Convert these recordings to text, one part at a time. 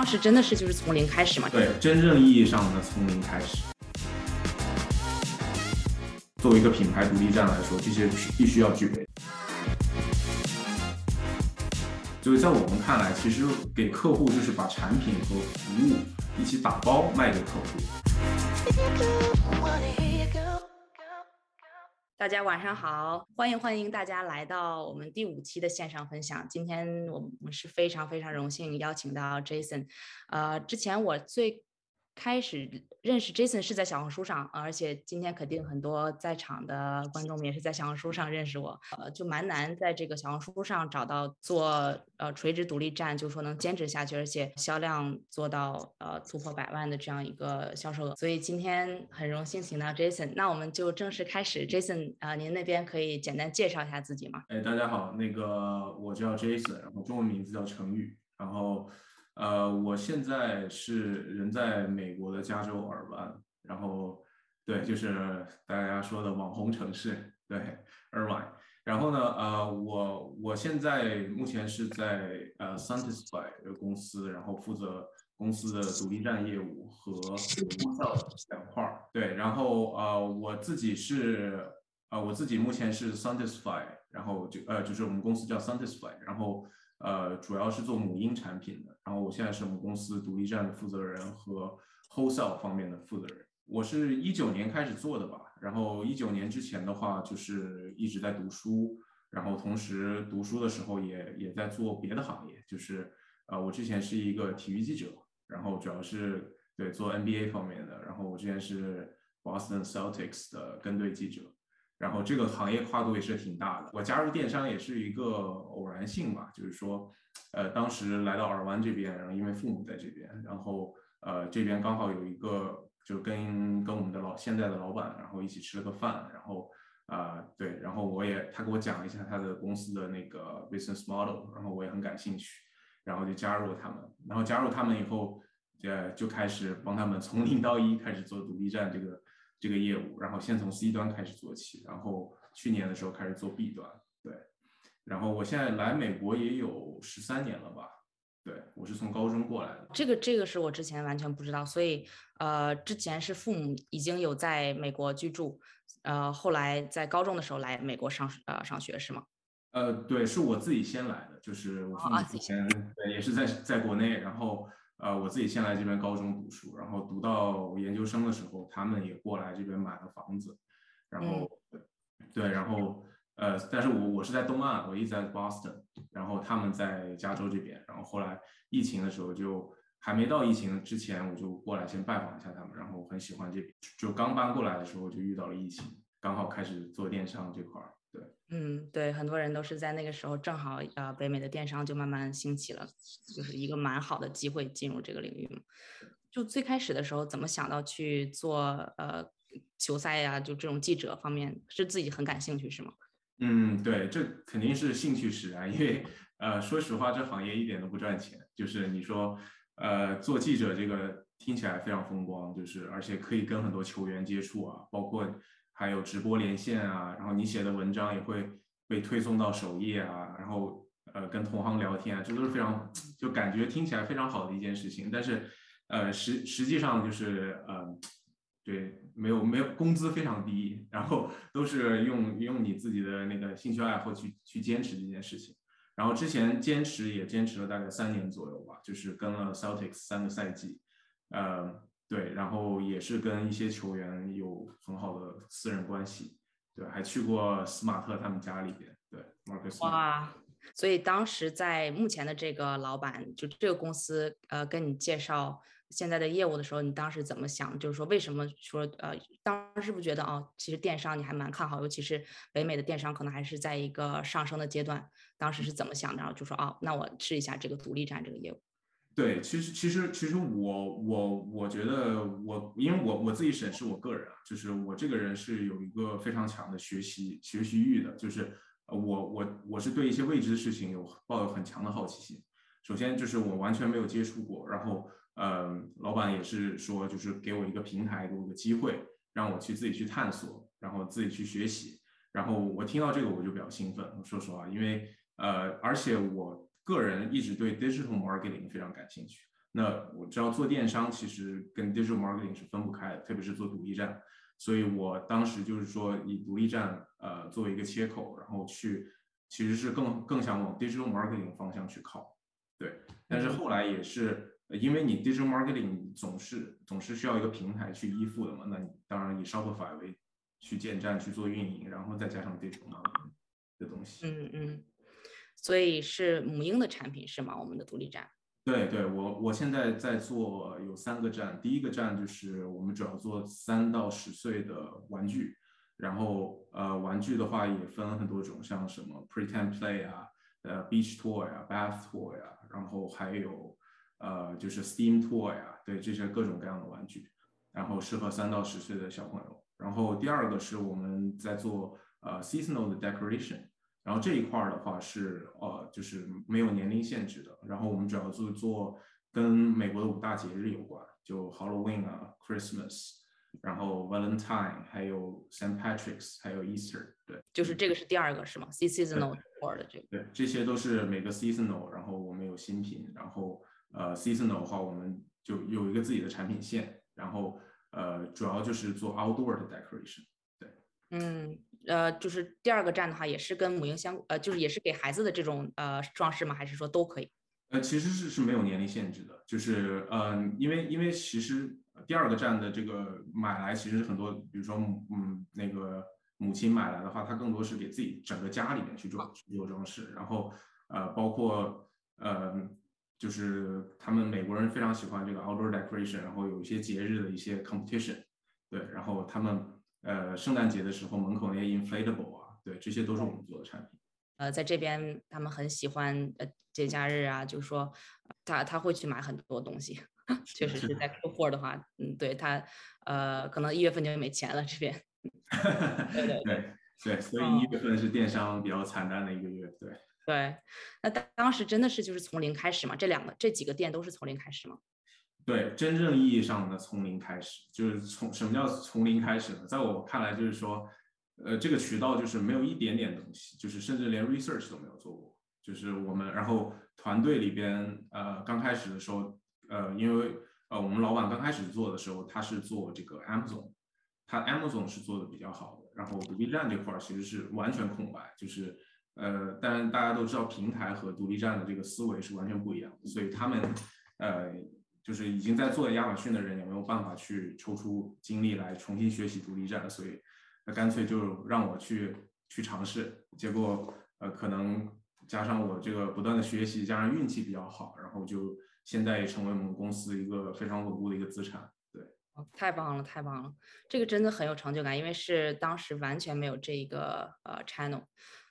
当时真的是就是从零开始嘛？对，真正意义上的从零开始。作为一个品牌独立站来说，这些必须要具备。就是在我们看来，其实给客户就是把产品和服务一起打包卖给客户。大家晚上好，欢迎欢迎大家来到我们第五期的线上分享。今天我们是非常非常荣幸邀请到 Jason，呃，之前我最。开始认识 Jason 是在小红书上，而且今天肯定很多在场的观众们也是在小红书上认识我。呃，就蛮难在这个小红书上找到做呃垂直独立站，就是说能坚持下去，而且销量做到呃突破百万的这样一个销售额。所以今天很荣幸请到 Jason，那我们就正式开始。Jason，呃，您那边可以简单介绍一下自己吗？哎，大家好，那个我叫 Jason，然后中文名字叫程宇，然后。呃，我现在是人在美国的加州尔湾，然后对，就是大家说的网红城市，对，尔湾。然后呢，呃，我我现在目前是在呃 Satisfy 这个公司，然后负责公司的独立站业务和两块儿。对，然后呃，我自己是呃，我自己目前是 Satisfy，然后就呃，就是我们公司叫 Satisfy，然后。呃，主要是做母婴产品的。然后我现在是我们公司独立站的负责人和 wholesale 方面的负责人。我是一九年开始做的吧。然后一九年之前的话，就是一直在读书，然后同时读书的时候也也在做别的行业。就是呃，我之前是一个体育记者，然后主要是对做 NBA 方面的。然后我之前是 Boston Celtics 的跟队记者。然后这个行业跨度也是挺大的。我加入电商也是一个偶然性吧，就是说，呃，当时来到尔湾这边，然后因为父母在这边，然后呃这边刚好有一个，就跟跟我们的老现在的老板，然后一起吃了个饭，然后啊对，然后我也他给我讲了一下他的公司的那个 business model，然后我也很感兴趣，然后就加入了他们。然后加入他们以后，呃就开始帮他们从零到一开始做独立站这个。这个业务，然后先从 C 端开始做起，然后去年的时候开始做 B 端，对，然后我现在来美国也有十三年了吧，对我是从高中过来的，这个这个是我之前完全不知道，所以呃之前是父母已经有在美国居住，呃后来在高中的时候来美国上呃上学是吗？呃对，是我自己先来的，就是我父母之前对也是在在国内，然后。呃，我自己先来这边高中读书，然后读到研究生的时候，他们也过来这边买了房子，然后对，然后呃，但是我我是在东岸，我一直在 Boston，然后他们在加州这边，然后后来疫情的时候就还没到疫情之前，我就过来先拜访一下他们，然后我很喜欢这边，就刚搬过来的时候就遇到了疫情，刚好开始做电商这块儿。对，嗯，对，很多人都是在那个时候，正好呃，北美的电商就慢慢兴起了，就是一个蛮好的机会进入这个领域嘛。就最开始的时候，怎么想到去做呃球赛呀？就这种记者方面，是自己很感兴趣是吗？嗯，对，这肯定是兴趣使然，因为呃，说实话，这行业一点都不赚钱。就是你说呃，做记者这个听起来非常风光，就是而且可以跟很多球员接触啊，包括。还有直播连线啊，然后你写的文章也会被推送到首页啊，然后呃跟同行聊天啊，这都是非常就感觉听起来非常好的一件事情。但是呃实实际上就是呃对没有没有工资非常低，然后都是用用你自己的那个兴趣爱好去去坚持这件事情。然后之前坚持也坚持了大概三年左右吧，就是跟了 Celtics 三个赛季，呃。对，然后也是跟一些球员有很好的私人关系，对，还去过斯马特他们家里边，对，马克斯。哇，所以当时在目前的这个老板，就这个公司，呃，跟你介绍现在的业务的时候，你当时怎么想？就是说，为什么说，呃，当时是不是觉得哦，其实电商你还蛮看好，尤其是北美的电商可能还是在一个上升的阶段，当时是怎么想的？然后就说，哦，那我试一下这个独立站这个业务。对，其实其实其实我我我觉得我因为我我自己审视我个人啊，就是我这个人是有一个非常强的学习学习欲的，就是我我我是对一些未知的事情有抱有很强的好奇心。首先就是我完全没有接触过，然后呃，老板也是说就是给我一个平台，给我个机会，让我去自己去探索，然后自己去学习。然后我听到这个我就比较兴奋，我说实话，因为呃，而且我。个人一直对 digital marketing 非常感兴趣，那我知道做电商其实跟 digital marketing 是分不开的，特别是做独立站。所以我当时就是说以独立站呃作为一个切口，然后去其实是更更想往 digital marketing 方向去靠。对，但是后来也是因为你 digital marketing 总是总是需要一个平台去依附的嘛，那你当然以 Shopify 为去建站去做运营，然后再加上 digital marketing 的东西。嗯嗯。所以是母婴的产品是吗？我们的独立站。对对，我我现在在做有三个站，第一个站就是我们主要做三到十岁的玩具，然后呃玩具的话也分很多种，像什么 pretend play 啊，呃 beach toy 啊，bath toy 啊，然后还有呃就是 steam toy 啊，对这些各种各样的玩具，然后适合三到十岁的小朋友。然后第二个是我们在做呃 seasonal 的 decoration。然后这一块儿的话是呃，就是没有年龄限制的。然后我们主要做做跟美国的五大节日有关，就 Halloween 啊，Christmas，然后 Valentine，还有 Saint Patrick's，还有 Easter。对，就是这个是第二个是吗？seasonal 的这个。对，这些都是每个 seasonal，然后我们有新品，然后呃 seasonal 的话我们就有一个自己的产品线，然后呃主要就是做 outdoor 的 decoration。对，嗯。呃，就是第二个站的话，也是跟母婴相，呃，就是也是给孩子的这种呃装饰吗？还是说都可以？呃，其实是是没有年龄限制的，就是嗯，因为因为其实第二个站的这个买来，其实很多，比如说嗯那个母亲买来的话，她更多是给自己整个家里面去做去做装饰，然后呃包括呃就是他们美国人非常喜欢这个 outdoor decoration，然后有一些节日的一些 competition，对，然后他们。呃，圣诞节的时候门口那些 inflatable 啊，对，这些都是我们做的产品。呃，在这边他们很喜欢呃节假日啊，就是说他他会去买很多东西，确实是在 Q4 的话，嗯，对他呃可能一月份就没钱了这边。对对对对，所以一月份是电商比较惨淡的一个月，对。对，那当当时真的是就是从零开始嘛？这两个这几个店都是从零开始吗？对，真正意义上的从零开始，就是从什么叫从零开始呢？在我看来，就是说，呃，这个渠道就是没有一点点东西，就是甚至连 research 都没有做过。就是我们，然后团队里边，呃，刚开始的时候，呃，因为呃，我们老板刚开始做的时候，他是做这个 Amazon，他 Amazon 是做的比较好的，然后独立站这块其实是完全空白，就是呃，但大家都知道平台和独立站的这个思维是完全不一样，所以他们呃。就是已经在做亚马逊的人也没有办法去抽出精力来重新学习独立站，所以那干脆就让我去去尝试。结果呃，可能加上我这个不断的学习，加上运气比较好，然后就现在也成为我们公司一个非常稳固的一个资产。对，太棒了，太棒了，这个真的很有成就感，因为是当时完全没有这一个呃 channel。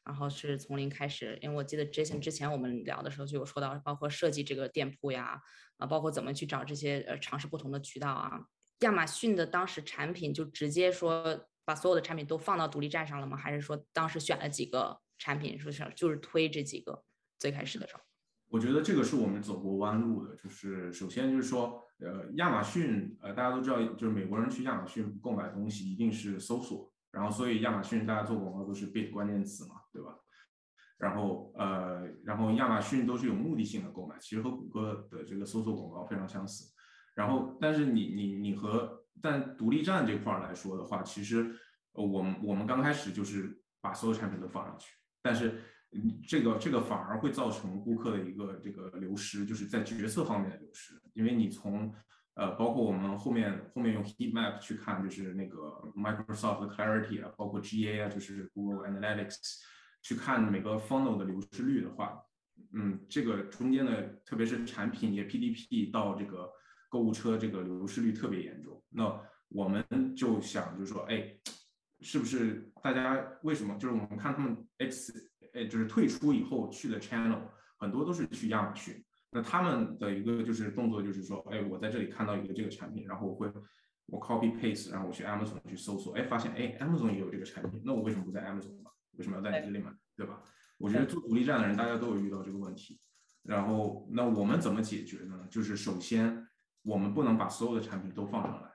然后是从零开始，因为我记得 Jason 之前我们聊的时候就有说到，包括设计这个店铺呀，啊，包括怎么去找这些呃尝试不同的渠道啊。亚马逊的当时产品就直接说把所有的产品都放到独立站上了吗？还是说当时选了几个产品，说是就是推这几个最开始的时候？我觉得这个是我们走过弯路的，就是首先就是说，呃，亚马逊，呃，大家都知道，就是美国人去亚马逊购买东西一定是搜索。然后，所以亚马逊大家做广告都是 bit 关键词嘛，对吧？然后，呃，然后亚马逊都是有目的性的购买，其实和谷歌的这个搜索广告非常相似。然后，但是你你你和但独立站这块来说的话，其实呃我们我们刚开始就是把所有产品都放上去，但是这个这个反而会造成顾客的一个这个流失，就是在决策方面的流失，因为你从呃，包括我们后面后面用 heat map 去看，就是那个 Microsoft Clarity 啊，包括 GA 啊，就是 Google Analytics 去看每个 funnel 的流失率的话，嗯，这个中间的，特别是产品也 PDP 到这个购物车这个流失率特别严重。那我们就想，就是说，哎，是不是大家为什么？就是我们看他们 X，哎，就是退出以后去的 channel 很多都是去亚马逊。那他们的一个就是动作，就是说，哎，我在这里看到一个这个产品，然后我会我 copy paste，然后我去 Amazon 去搜索，哎，发现哎，Amazon 也有这个产品，那我为什么不在 Amazon 买？为什么要在你这里买？对吧？我觉得做独立站的人，大家都有遇到这个问题。然后，那我们怎么解决呢？就是首先，我们不能把所有的产品都放上来，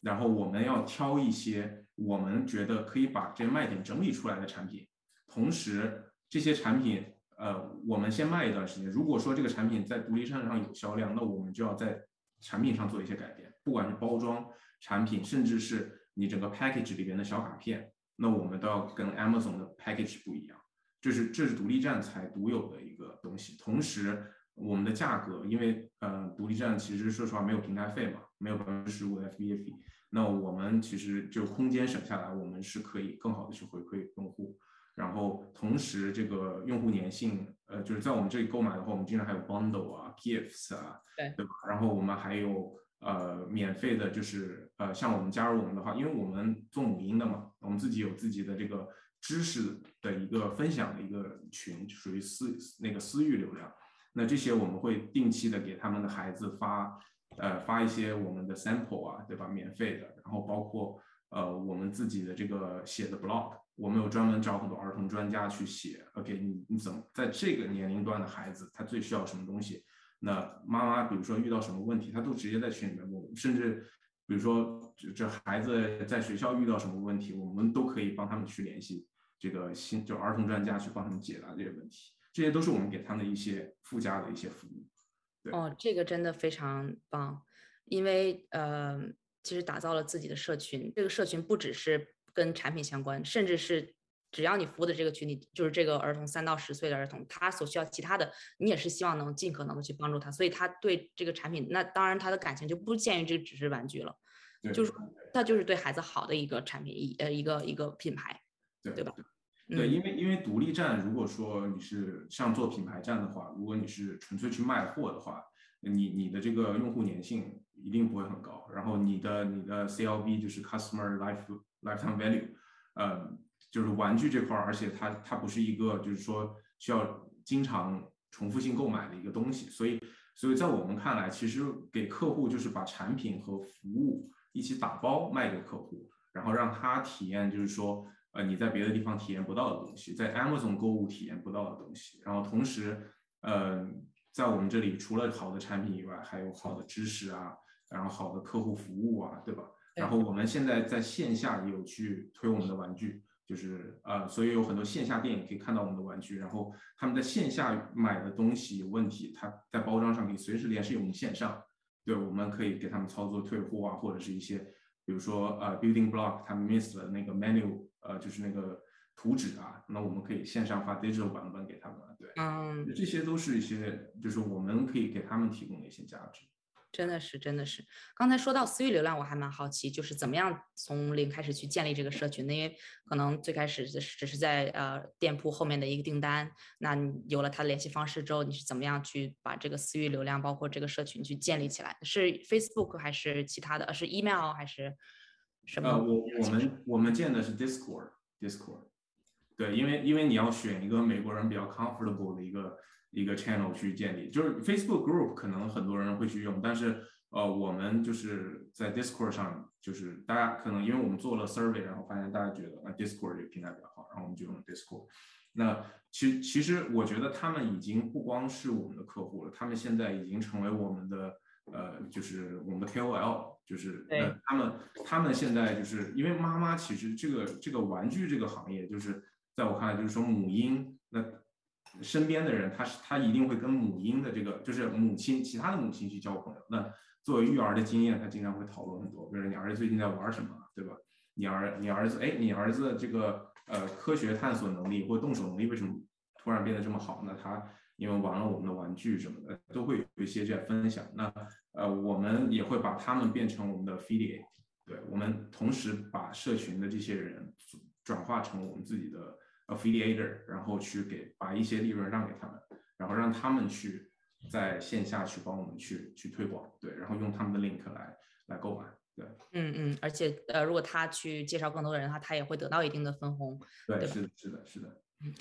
然后我们要挑一些我们觉得可以把这卖点整理出来的产品，同时这些产品。呃，我们先卖一段时间。如果说这个产品在独立站上有销量，那我们就要在产品上做一些改变，不管是包装产品，甚至是你整个 package 里边的小卡片，那我们都要跟 Amazon 的 package 不一样。这是这是独立站才独有的一个东西。同时，我们的价格，因为呃，独立站其实说实话没有平台费嘛，没有百分之十五的 FBA 费，那我们其实就空间省下来，我们是可以更好的去回馈用户。然后同时，这个用户粘性，呃，就是在我们这里购买的话，我们经常还有 bundle 啊，gifts 啊，对对吧？然后我们还有呃免费的，就是呃像我们加入我们的话，因为我们做母婴的嘛，我们自己有自己的这个知识的一个分享的一个群，属于私那个私域流量。那这些我们会定期的给他们的孩子发，呃发一些我们的 sample 啊，对吧？免费的，然后包括呃我们自己的这个写的 blog。我们有专门找很多儿童专家去写，OK，你你怎么在这个年龄段的孩子他最需要什么东西？那妈妈比如说遇到什么问题，他都直接在群里面问，甚至比如说这这孩子在学校遇到什么问题，我们都可以帮他们去联系这个新就儿童专家去帮他们解答这些问题，这些都是我们给他们的一些附加的一些服务。哦，这个真的非常棒，因为呃，其实打造了自己的社群，这个社群不只是。跟产品相关，甚至是只要你服务的这个群体就是这个儿童三到十岁的儿童，他所需要其他的，你也是希望能尽可能的去帮助他，所以他对这个产品，那当然他的感情就不限于这个只是玩具了，就是他就是对孩子好的一个产品一呃一个一个品牌，对对吧？对，因为因为独立站，如果说你是像做品牌站的话，如果你是纯粹去卖货的话，你你的这个用户粘性一定不会很高，然后你的你的 CLV 就是 Customer Life。lifetime value，呃，就是玩具这块儿，而且它它不是一个就是说需要经常重复性购买的一个东西，所以所以在我们看来，其实给客户就是把产品和服务一起打包卖给客户，然后让他体验就是说呃你在别的地方体验不到的东西，在 Amazon 购物体验不到的东西，然后同时呃在我们这里除了好的产品以外，还有好的知识啊，然后好的客户服务啊，对吧？然后我们现在在线下也有去推我们的玩具，就是呃，所以有很多线下店也可以看到我们的玩具。然后他们在线下买的东西有问题，他在包装上可以随时联系我们线上，对，我们可以给他们操作退货啊，或者是一些，比如说呃，building block 他们 miss 了那个 menu，呃，就是那个图纸啊，那我们可以线上发 digital 版本给他们，对，嗯，这些都是一些就是我们可以给他们提供的一些价值。真的是，真的是。刚才说到私域流量，我还蛮好奇，就是怎么样从零开始去建立这个社群？因为可能最开始只是在呃店铺后面的一个订单，那你有了他的联系方式之后，你是怎么样去把这个私域流量，包括这个社群去建立起来？是 Facebook 还是其他的？是 email 还是什么？呃，我我们我们建的是 Discord，Discord。对，因为因为你要选一个美国人比较 comfortable 的一个。一个 channel 去建立，就是 Facebook Group 可能很多人会去用，但是呃，我们就是在 Discord 上，就是大家可能因为我们做了 survey，然后发现大家觉得啊 Discord 这个平台比较好，然后我们就用 Discord。那其其实我觉得他们已经不光是我们的客户了，他们现在已经成为我们的呃，就是我们的 KOL，就是呃，他们他们现在就是因为妈妈其实这个这个玩具这个行业，就是在我看来就是说母婴那。身边的人，他是他一定会跟母婴的这个，就是母亲其他的母亲去交朋友。那作为育儿的经验，他经常会讨论很多，比如说你儿子最近在玩什么，对吧？你儿你儿子，哎，你儿子这个呃科学探索能力或动手能力为什么突然变得这么好？那他因为玩了我们的玩具什么的，都会有一些这样分享。那呃，我们也会把他们变成我们的 affiliate，对我们同时把社群的这些人转化成我们自己的。affiliator，然后去给把一些利润让给他们，然后让他们去在线下去帮我们去去推广，对，然后用他们的 link 来来购买，对，嗯嗯，而且呃，如果他去介绍更多的人的话，他也会得到一定的分红，对，是的，是的，是的，嗯，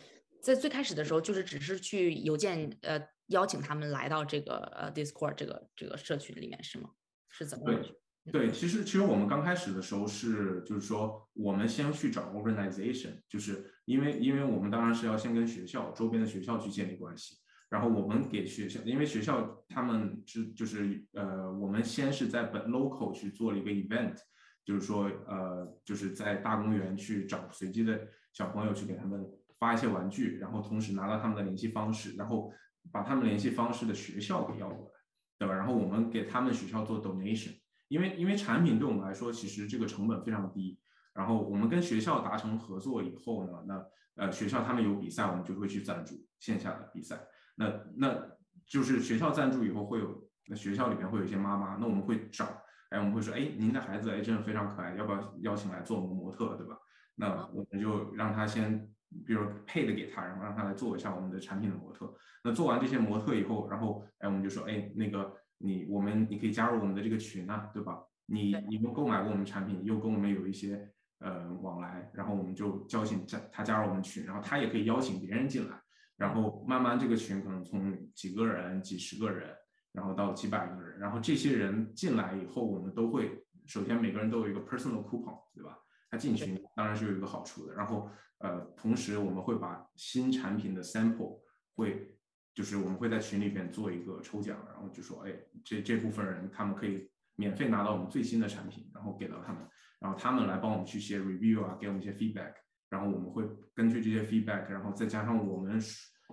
在最开始的时候，就是只是去邮件呃邀请他们来到这个呃 Discord 这个这个社群里面是吗？是怎么？对。对，其实其实我们刚开始的时候是，就是说我们先去找 organization，就是因为因为我们当然是要先跟学校周边的学校去建立关系，然后我们给学校，因为学校他们是就是呃，我们先是在本 local 去做了一个 event，就是说呃，就是在大公园去找随机的小朋友去给他们。发一些玩具，然后同时拿到他们的联系方式，然后把他们联系方式的学校给要过来，对吧？然后我们给他们学校做 donation，因为因为产品对我们来说其实这个成本非常低。然后我们跟学校达成合作以后呢，那呃学校他们有比赛，我们就会去赞助线下的比赛。那那就是学校赞助以后会有，那学校里面会有一些妈妈，那我们会找，哎我们会说，哎您的孩子哎真的非常可爱，要不要邀请来做我们模特，对吧？那我们就让他先，比如配的给他，然后让他来做一下我们的产品的模特。那做完这些模特以后，然后哎我们就说，哎那个你我们你可以加入我们的这个群啊，对吧？你你们购买过我们产品，又跟我们有一些。呃，往来，然后我们就邀请加他加入我们群，然后他也可以邀请别人进来，然后慢慢这个群可能从几个人、几十个人，然后到几百个人，然后这些人进来以后，我们都会首先每个人都有一个 personal coupon，对吧？他进群当然是有一个好处的，然后呃，同时我们会把新产品的 sample 会就是我们会在群里边做一个抽奖，然后就说，哎，这这部分人他们可以免费拿到我们最新的产品，然后给到他们。然后他们来帮我们去写 review 啊，给我们一些 feedback，然后我们会根据这些 feedback，然后再加上我们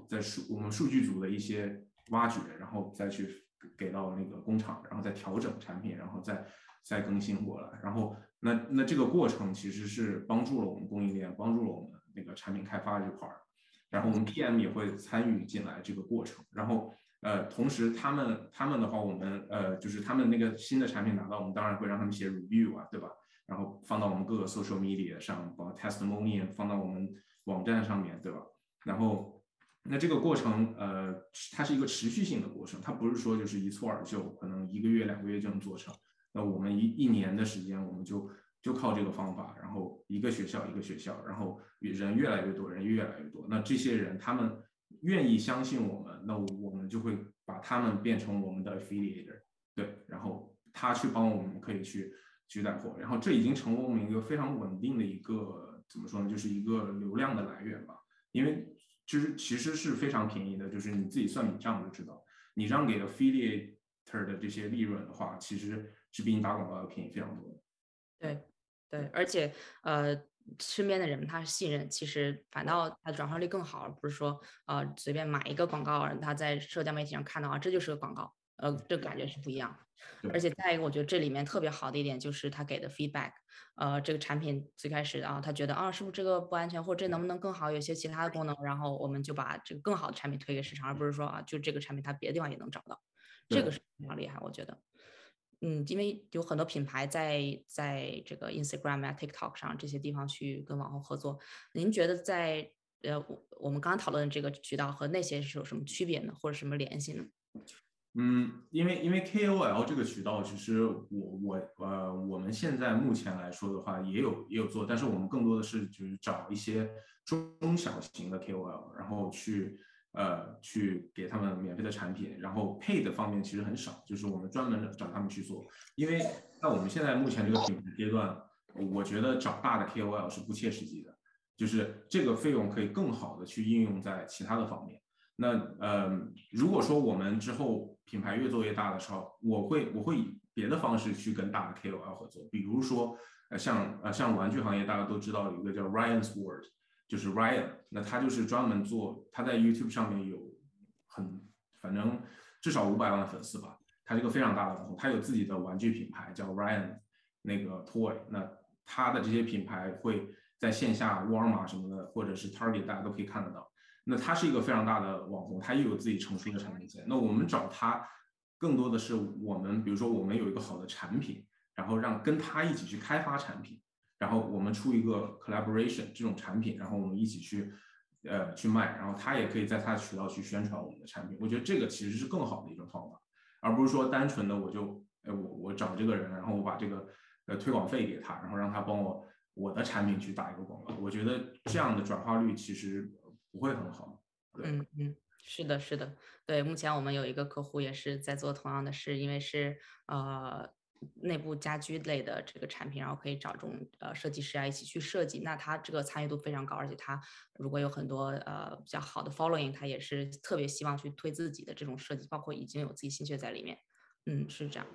在数我们数据组的一些挖掘，然后再去给到那个工厂，然后再调整产品，然后再再更新过来。然后那那这个过程其实是帮助了我们供应链，帮助了我们那个产品开发这块儿。然后我们 PM 也会参与进来这个过程。然后呃，同时他们他们的话，我们呃就是他们那个新的产品拿到，我们当然会让他们写 review 啊，对吧？然后放到我们各个 social media 上，把 testimony 放到我们网站上面对吧？然后，那这个过程，呃，它是一个持续性的过程，它不是说就是一蹴而就，可能一个月两个月就能做成。那我们一一年的时间，我们就就靠这个方法，然后一个学校一个学校，然后人越来越多，人越来越多。那这些人他们愿意相信我们，那我们就会把他们变成我们的 affiliate，对，然后他去帮我们可以去。去带货，然后这已经成为我们一个非常稳定的一个怎么说呢，就是一个流量的来源吧。因为就是其实是非常便宜的，就是你自己算笔账就知道，你让给 affiliate 的这些利润的话，其实是比你打广告要便宜非常多的。对对，而且呃，身边的人他信任，其实反倒他转化率更好，而不是说呃随便买一个广告，他在社交媒体上看到啊，这就是个广告。呃，这感觉是不一样，而。且再一个，我觉得这里面特别好的一点就是他给的 feedback，呃，这个产品最开始啊，他觉得啊，是不是这个不安全，或者这能不能更好，有些其他的功能，然后我们就把这个更好的产品推给市场，而不是说啊，就这个产品它别的地方也能找到，这个。是非常厉害，我觉得，嗯，因为有很多品牌在在这个 Instagram 啊、TikTok 上这些地方去跟网红合作，您觉得在呃我我们刚刚讨论的这个渠道和那些是有什么区别呢，或者什么联系呢？嗯，因为因为 KOL 这个渠道，其实我我呃，我们现在目前来说的话，也有也有做，但是我们更多的是就是找一些中小型的 KOL，然后去呃去给他们免费的产品，然后配的方面其实很少，就是我们专门找他们去做，因为在我们现在目前这个品牌阶段，我觉得找大的 KOL 是不切实际的，就是这个费用可以更好的去应用在其他的方面。那呃，如果说我们之后品牌越做越大的时候，我会我会以别的方式去跟大的 KOL 合作，比如说呃像呃像玩具行业大家都知道有一个叫 Ryan's World，就是 Ryan，那他就是专门做他在 YouTube 上面有很反正至少五百万粉丝吧，他是一个非常大的网红，他有自己的玩具品牌叫 Ryan 那个 Toy，那他的这些品牌会在线下沃尔玛什么的或者是 Target 大家都可以看得到。那他是一个非常大的网红，他又有自己成熟的产品线。那我们找他，更多的是我们，比如说我们有一个好的产品，然后让跟他一起去开发产品，然后我们出一个 collaboration 这种产品，然后我们一起去，呃，去卖，然后他也可以在他的渠道去宣传我们的产品。我觉得这个其实是更好的一种方法，而不是说单纯的我就，哎，我我找这个人，然后我把这个呃推广费给他，然后让他帮我我的产品去打一个广告。我觉得这样的转化率其实。不会很好，嗯嗯，是的，是的，对。目前我们有一个客户也是在做同样的事，因为是呃内部家居类的这个产品，然后可以找这种呃设计师啊一起去设计，那他这个参与度非常高，而且他如果有很多呃比较好的 following，他也是特别希望去推自己的这种设计，包括已经有自己心血在里面，嗯，是这样。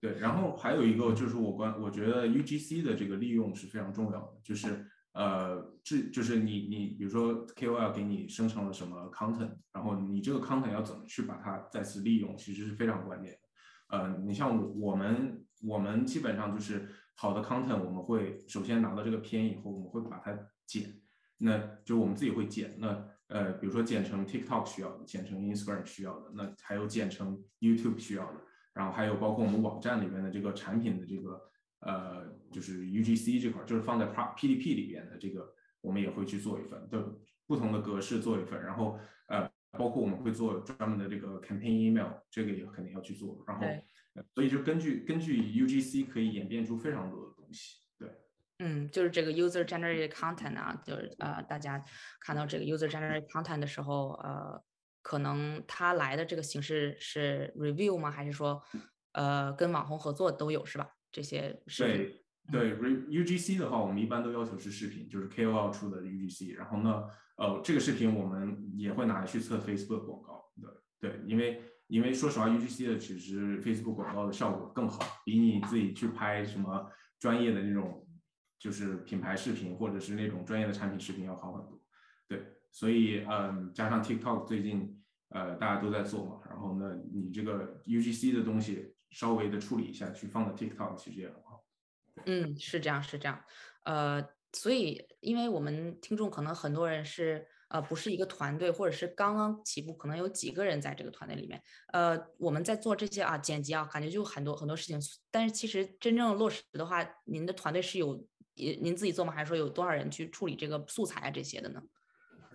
对，然后还有一个就是我关，我觉得 UGC 的这个利用是非常重要的，就是。呃，这就是你你比如说 KOL 给你生成了什么 content，然后你这个 content 要怎么去把它再次利用，其实是非常关键。呃，你像我我们我们基本上就是好的 content，我们会首先拿到这个片以后，我们会把它剪，那就我们自己会剪。那呃，比如说剪成 TikTok 需要的，剪成 Instagram 需要的，那还有剪成 YouTube 需要的，然后还有包括我们网站里面的这个产品的这个。呃，就是 UGC 这块，就是放在 PDP 里边的这个，我们也会去做一份，的不同的格式做一份，然后，包括我们会做专门的这个 campaign email，这个也肯定要去做，然后所以就根据根据 UGC 可以演变出非常多的东西，对，嗯，就是这个 user generated content 啊，就是呃，大家看到这个 user generated content 的时候，呃，可能它来的这个形式是 review 吗？还是说呃跟网红合作都有是吧？这些对对，UGC 的话，我们一般都要求是视频，就是 KOL 出的 UGC。然后呢，呃，这个视频我们也会拿来去测 Facebook 广告对。对，因为因为说实话，UGC 的其实 Facebook 广告的效果更好，比你自己去拍什么专业的那种就是品牌视频或者是那种专业的产品视频要好很多。对，所以嗯，加上 TikTok 最近呃大家都在做嘛，然后呢，你这个 UGC 的东西。稍微的处理一下，去放到 TikTok 其实也。嗯，是这样，是这样。呃，所以因为我们听众可能很多人是呃不是一个团队，或者是刚刚起步，可能有几个人在这个团队里面。呃，我们在做这些啊剪辑啊，感觉就很多很多事情。但是其实真正落实的话，您的团队是有您您自己做吗？还是说有多少人去处理这个素材啊这些的呢？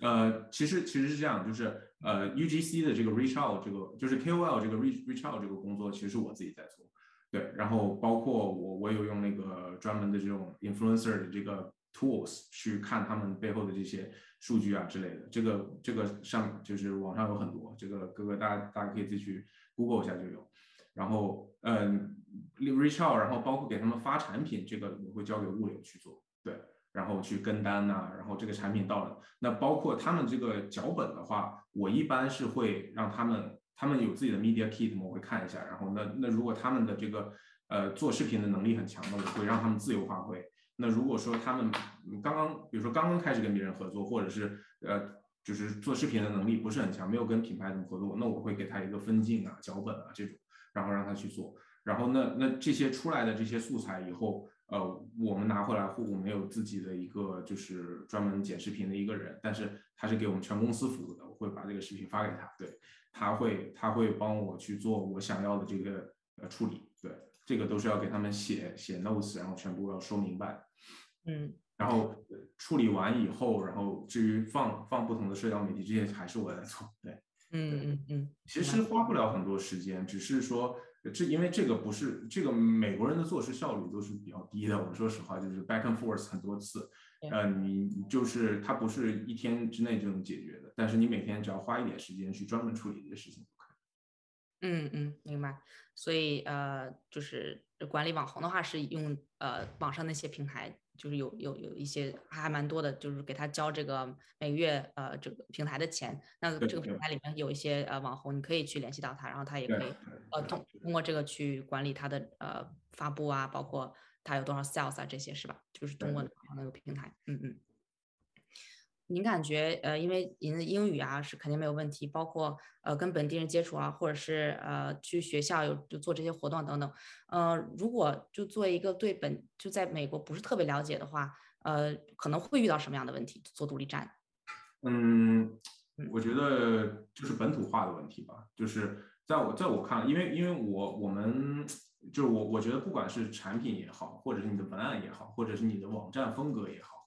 呃，其实其实是这样，就是呃，UGC 的这个 reach out 这个就是 KOL 这个 reach reach out 这个工作，其实是我自己在做，对，然后包括我我有用那个专门的这种 influencer 的这个 tools 去看他们背后的这些数据啊之类的，这个这个上就是网上有很多，这个各个大家大家可以自己去 Google 一下就有，然后嗯，reach out，然后包括给他们发产品，这个我会交给物流去做，对。然后去跟单呐，然后这个产品到了，那包括他们这个脚本的话，我一般是会让他们，他们有自己的 media kit，我会看一下。然后那那如果他们的这个呃做视频的能力很强，那我会让他们自由发挥。那如果说他们刚刚，比如说刚刚开始跟别人合作，或者是呃就是做视频的能力不是很强，没有跟品牌怎么合作，那我会给他一个分镜啊、脚本啊这种，然后让他去做。然后那那这些出来的这些素材以后。呃，我们拿回来户，我们有自己的一个就是专门剪视频的一个人，但是他是给我们全公司服务的，我会把这个视频发给他，对，他会他会帮我去做我想要的这个呃处理，对，这个都是要给他们写写 notes，然后全部要说明白，嗯，然后处理完以后，然后至于放放不同的社交媒体这些还是我在做，对，嗯嗯嗯，其实花不了很多时间，只是说。这因为这个不是这个美国人的做事效率都是比较低的。我说实话，就是 back and forth 很多次，呃，你就是它不是一天之内就能解决的。但是你每天只要花一点时间去专门处理这些事情就可以。嗯嗯，明白。所以呃，就是管理网红的话是用呃网上那些平台。就是有有有一些还蛮多的，就是给他交这个每个月呃这个平台的钱。那这个平台里面有一些呃网红，你可以去联系到他，然后他也可以呃通通过这个去管理他的呃发布啊，包括他有多少 sales 啊这些是吧？就是通过那个平台，嗯嗯。您感觉，呃，因为您的英语啊是肯定没有问题，包括呃跟本地人接触啊，或者是呃去学校有就做这些活动等等，呃，如果就做一个对本就在美国不是特别了解的话，呃，可能会遇到什么样的问题？做独立站？嗯，我觉得就是本土化的问题吧，就是在我在我看，因为因为我我们就是我我觉得不管是产品也好，或者是你的文案也好，或者是你的网站风格也好。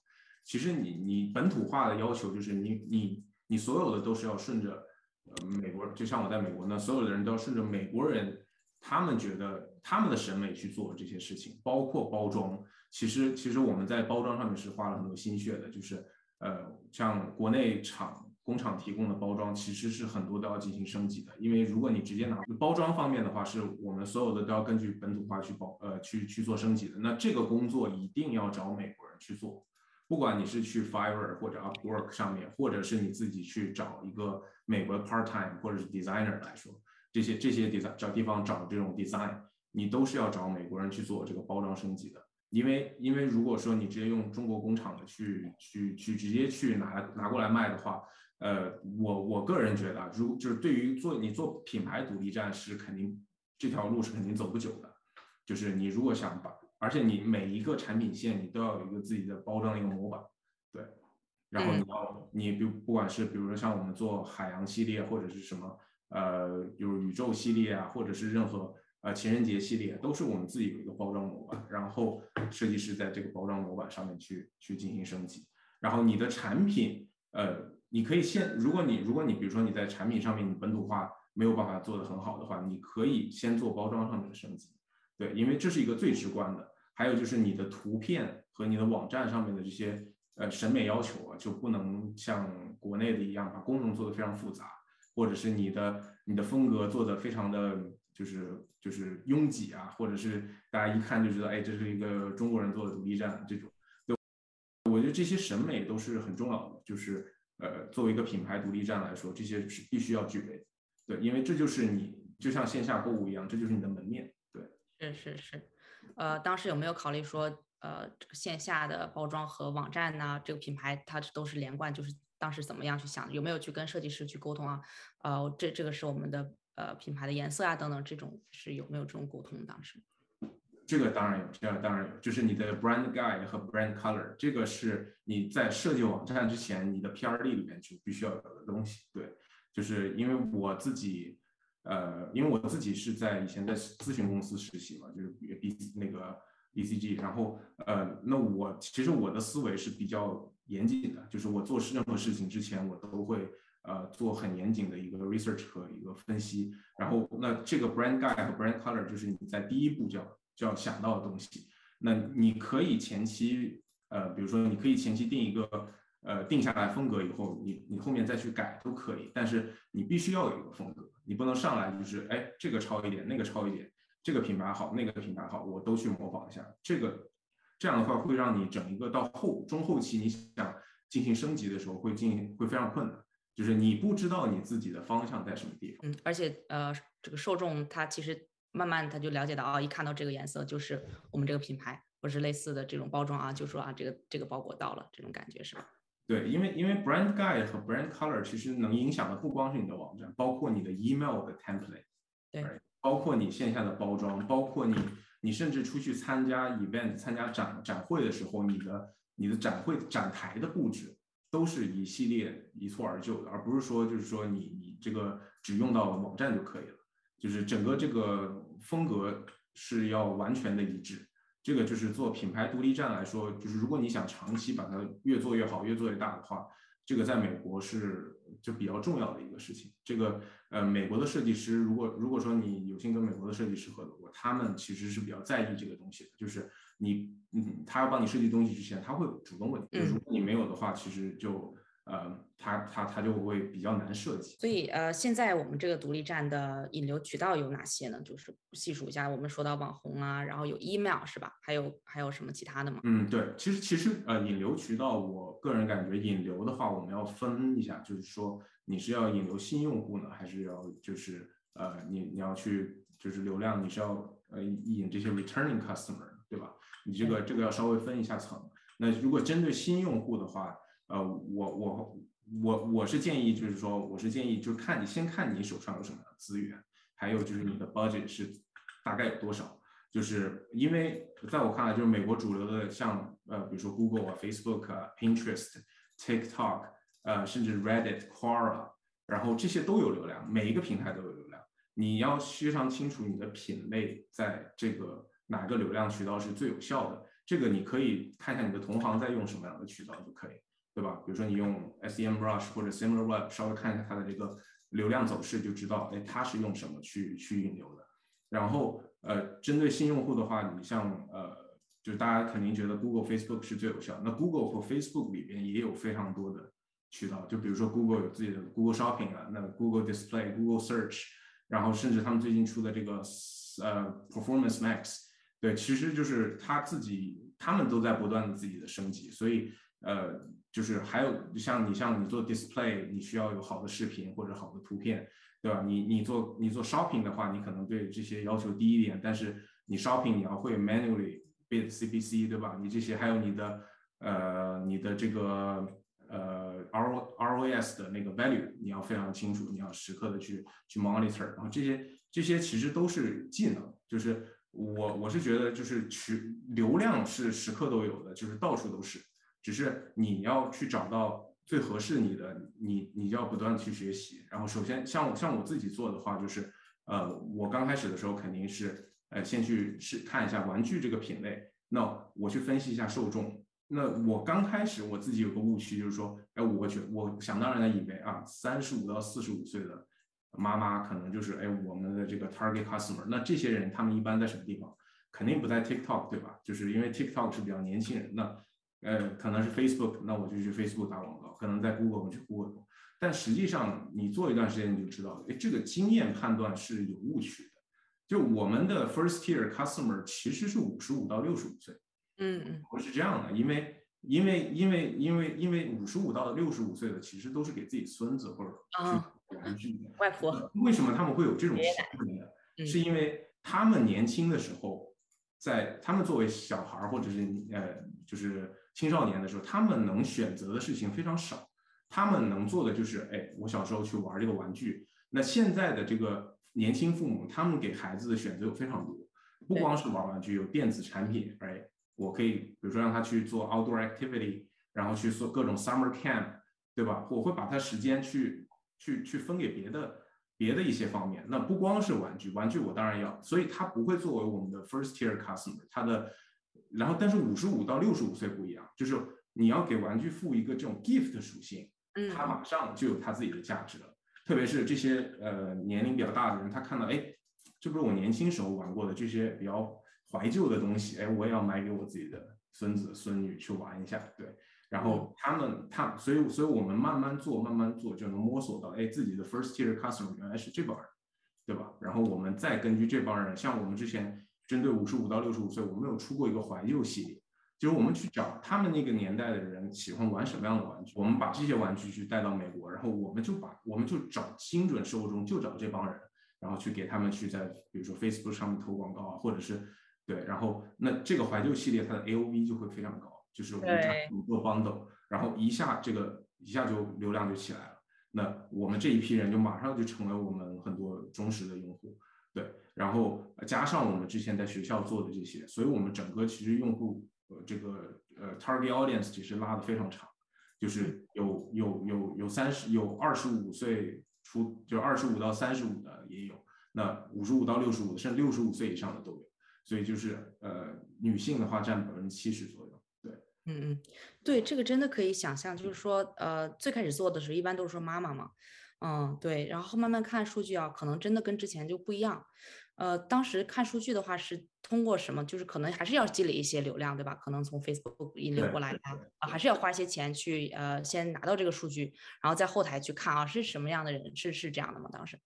其实你你本土化的要求就是你你你所有的都是要顺着呃美国，就像我在美国那，所有的人都要顺着美国人他们觉得他们的审美去做这些事情，包括包装。其实其实我们在包装上面是花了很多心血的，就是呃像国内厂工厂提供的包装，其实是很多都要进行升级的。因为如果你直接拿包装方面的话，是我们所有的都要根据本土化去包呃去去做升级的。那这个工作一定要找美国人去做。不管你是去 Fiverr 或者 Upwork 上面，或者是你自己去找一个美国 part time 或者是 designer 来说，这些这些 design 找地方找这种 design，你都是要找美国人去做这个包装升级的。因为因为如果说你直接用中国工厂的去去去直接去拿拿过来卖的话，呃，我我个人觉得啊，如就是对于做你做品牌独立站是肯定这条路是肯定走不久的，就是你如果想把，而且你每一个产品线你都要有一个自己的包装的一个模板，对，然后你要你比不管是比如说像我们做海洋系列或者是什么呃，就是宇宙系列啊，或者是任何。呃，情人节系列都是我们自己有一个包装模板，然后设计师在这个包装模板上面去去进行升级。然后你的产品，呃，你可以先，如果你如果你比如说你在产品上面你本土化没有办法做得很好的话，你可以先做包装上面的升级，对，因为这是一个最直观的。还有就是你的图片和你的网站上面的这些呃审美要求啊，就不能像国内的一样把功能做得非常复杂，或者是你的你的风格做得非常的。就是就是拥挤啊，或者是大家一看就知道，哎，这是一个中国人做的独立站这种。对，我觉得这些审美都是很重要的。就是呃，作为一个品牌独立站来说，这些是必须要具备。对，因为这就是你就像线下购物一样，这就是你的门面对，是是是。呃，当时有没有考虑说，呃，这个线下的包装和网站呢，这个品牌它都是连贯？就是当时怎么样去想？有没有去跟设计师去沟通啊？呃，这这个是我们的。呃，品牌的颜色啊，等等，这种是有没有这种沟通？当时，这个当然有，这个当然有，就是你的 brand guide 和 brand color，这个是你在设计网站之前，你的 PRD 里面就必须要有的东西。对，就是因为我自己，呃，因为我自己是在以前在咨询公司实习嘛，就是 B 那个 BCG，然后呃，那我其实我的思维是比较严谨的，就是我做任何事情之前，我都会。呃，做很严谨的一个 research 和一个分析，然后那这个 brand guide 和 brand color 就是你在第一步就要就要想到的东西。那你可以前期，呃，比如说你可以前期定一个，呃，定下来风格以后，你你后面再去改都可以。但是你必须要有一个风格，你不能上来就是哎这个抄一点，那个抄一点，这个品牌好，那个品牌好，我都去模仿一下。这个这样的话会让你整一个到后中后期你想进行升级的时候会进会非常困难。就是你不知道你自己的方向在什么地方，嗯，而且呃，这个受众他其实慢慢他就了解到啊，一看到这个颜色就是我们这个品牌，或是类似的这种包装啊，就说啊，这个这个包裹到了，这种感觉是吧？对，因为因为 brand guide 和 brand color 其实能影响的不光是你的网站，包括你的 email 的 template，对，包括你线下的包装，包括你你甚至出去参加 event、参加展展会的时候，你的你的展会展台的布置。都是一系列一蹴而就的，而不是说就是说你你这个只用到网站就可以了，就是整个这个风格是要完全的一致。这个就是做品牌独立站来说，就是如果你想长期把它越做越好，越做越大的话，这个在美国是就比较重要的一个事情。这个呃，美国的设计师，如果如果说你有幸跟美国的设计师合作过，他们其实是比较在意这个东西的，就是你。嗯，他要帮你设计东西之前，他会主动问你。如果你没有的话，其实就呃，它它它就会比较难设计。所以呃，现在我们这个独立站的引流渠道有哪些呢？就是细数一下，我们说到网红啊，然后有 email 是吧？还有还有什么其他的吗？嗯，对，其实其实呃，引流渠道，我个人感觉引流的话，我们要分一下，就是说你是要引流新用户呢，还是要就是呃，你你要去就是流量，你是要呃引这些 returning customer，对吧？你这个这个要稍微分一下层。那如果针对新用户的话，呃，我我我我是建议，就是说，我是建议，就是看你先看你手上有什么资源，还有就是你的 budget 是大概有多少。就是因为在我看来，就是美国主流的，像呃，比如说 Google 啊、Facebook 啊、Pinterest、TikTok，呃，甚至 Reddit、Quora，然后这些都有流量，每一个平台都有流量。你要非常清楚你的品类在这个。哪个流量渠道是最有效的？这个你可以看一下你的同行在用什么样的渠道就可以，对吧？比如说你用 SEM Brush 或者 SimilarWeb，稍微看一下它的这个流量走势，就知道，哎，它是用什么去去引流的。然后，呃，针对新用户的话，你像，呃，就大家肯定觉得 Google、Facebook 是最有效。那 Google 和 Facebook 里边也有非常多的渠道，就比如说 Google 有自己的 Google Shopping 啊，那 Google Display、Google Search，然后甚至他们最近出的这个呃 Performance Max。对，其实就是他自己，他们都在不断的自己的升级，所以呃，就是还有像你像你做 display，你需要有好的视频或者好的图片，对吧？你你做你做 shopping 的话，你可能对这些要求低一点，但是你 shopping 你要会 manually Bit CPC 对吧？你这些还有你的呃你的这个呃 R R O S 的那个 value，你要非常清楚，你要时刻的去去 monitor，然后这些这些其实都是技能，就是我我是觉得就是去流量是时刻都有的，就是到处都是，只是你要去找到最合适你的，你你要不断的去学习，然后首先像我像我自己做的话，就是呃我刚开始的时候肯定是呃先去试看一下玩具这个品类，那我去分析一下受众。那我刚开始我自己有个误区，就是说，哎，我觉我想当然的以为啊，三十五到四十五岁的妈妈可能就是哎我们的这个 target customer。那这些人他们一般在什么地方？肯定不在 TikTok，对吧？就是因为 TikTok 是比较年轻人。那呃可能是 Facebook，那我就去 Facebook 打广告。可能在 Google 我去 Google。但实际上你做一段时间你就知道，哎，这个经验判断是有误区的。就我们的 first tier customer 其实是五十五到六十五岁。嗯嗯，不是这样的，因为因为因为因为因为五十五到六十五岁的其实都是给自己孙子或者去玩具的外婆。为什么他们会有这种想法呢？是因为他们年轻的时候，在他们作为小孩或者是呃就是青少年的时候，他们能选择的事情非常少，他们能做的就是哎，我小时候去玩这个玩具。那现在的这个年轻父母，他们给孩子的选择有非常多，不光是玩玩具，有电子产品，哎。我可以，比如说让他去做 outdoor activity，然后去做各种 summer camp，对吧？我会把他时间去去去分给别的别的一些方面。那不光是玩具，玩具我当然要，所以他不会作为我们的 first tier customer。他的，然后但是五十五到六十五岁不一样，就是你要给玩具赋一个这种 gift 属性，嗯，他马上就有它自己的价值了。特别是这些呃年龄比较大的人，他看到哎，这不是我年轻时候玩过的这些比较。怀旧的东西，哎，我也要买给我自己的孙子孙女去玩一下，对。然后他们，他，所以，所以我们慢慢做，慢慢做，就能摸索到，哎，自己的 first tier customer 原来是这帮人，对吧？然后我们再根据这帮人，像我们之前针对五十五到六十五岁，我们有出过一个怀旧系列，就是我们去找他们那个年代的人喜欢玩什么样的玩具，我们把这些玩具去带到美国，然后我们就把，我们就找精准受众，就找这帮人，然后去给他们去在比如说 Facebook 上面投广告啊，或者是。对，然后那这个怀旧系列它的 A O V 就会非常高，就是我们做 bundle，然后一下这个一下就流量就起来了。那我们这一批人就马上就成为我们很多忠实的用户。对，然后加上我们之前在学校做的这些，所以我们整个其实用户呃这个呃 target audience 其实拉的非常长，就是有有有有三十有二十五岁出，就二十五到三十五的也有，那五十五到六十五甚至六十五岁以上的都有。所以就是呃，女性的话占百分之七十左右，对，嗯嗯，对，这个真的可以想象，就是说呃，最开始做的时候一般都是说妈妈嘛，嗯，对，然后慢慢看数据啊，可能真的跟之前就不一样，呃，当时看数据的话是通过什么？就是可能还是要积累一些流量，对吧？可能从 Facebook 引流过来的啊，还是要花一些钱去呃，先拿到这个数据，然后在后台去看啊，是什么样的人？是是这样的吗？当时？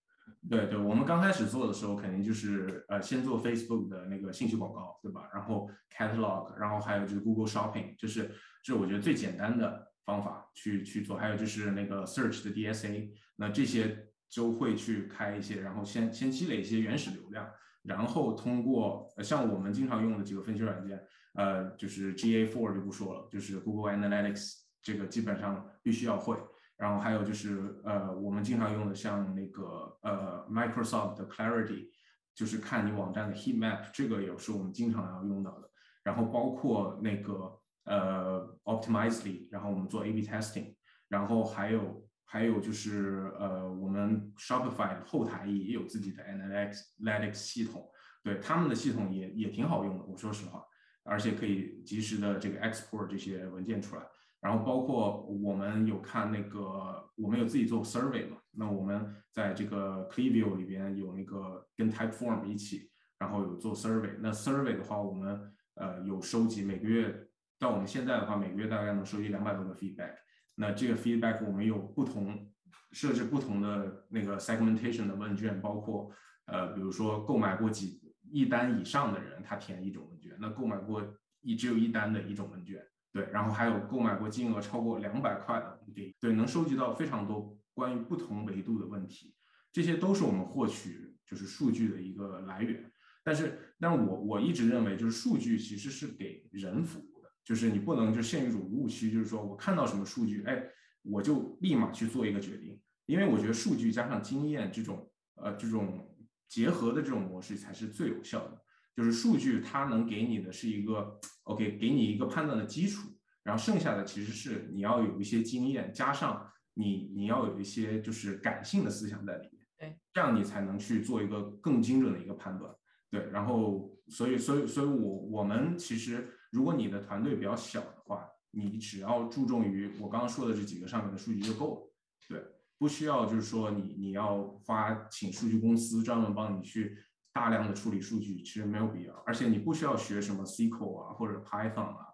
对对，我们刚开始做的时候，肯定就是呃，先做 Facebook 的那个信息广告，对吧？然后 Catalog，然后还有就是 Google Shopping，就是这是我觉得最简单的方法去去做。还有就是那个 Search 的 DSA，那这些就会去开一些，然后先先积累一些原始流量，然后通过像我们经常用的几个分析软件，呃，就是 GA4 就不说了，就是 Google Analytics，这个基本上必须要会。然后还有就是，呃，我们经常用的像那个呃，Microsoft 的 Clarity，就是看你网站的 Heat Map，这个也是我们经常要用到的。然后包括那个呃，Optimizely，然后我们做 A/B testing，然后还有还有就是呃，我们 Shopify 后台也有自己的 Analytics 系统，对他们的系统也也挺好用的，我说实话，而且可以及时的这个 export 这些文件出来。然后包括我们有看那个，我们有自己做 survey 嘛？那我们在这个 Clearview 里边有那个跟 Typeform 一起，然后有做 survey。那 survey 的话，我们呃有收集每个月到我们现在的话，每个月大概能收集两百多个 feedback。那这个 feedback 我们有不同设置不同的那个 segmentation 的问卷，包括呃比如说购买过几一单以上的人，他填一种问卷；那购买过一只有一单的一种问卷。对，然后还有购买过金额超过两百块的，对对，能收集到非常多关于不同维度的问题，这些都是我们获取就是数据的一个来源。但是，但我我一直认为，就是数据其实是给人服，就是你不能就陷入一种误区，就是说我看到什么数据，哎，我就立马去做一个决定，因为我觉得数据加上经验这种呃这种结合的这种模式才是最有效的。就是数据它能给你的是一个 OK，给你一个判断的基础，然后剩下的其实是你要有一些经验，加上你你要有一些就是感性的思想在里面，对，这样你才能去做一个更精准的一个判断。对，然后所以所以所以我我们其实，如果你的团队比较小的话，你只要注重于我刚刚说的这几个上面的数据就够了。对，不需要就是说你你要花请数据公司专门帮你去大量的处理数据，其实没有必要。而且你不需要学什么 SQL 啊或者 Python 啊，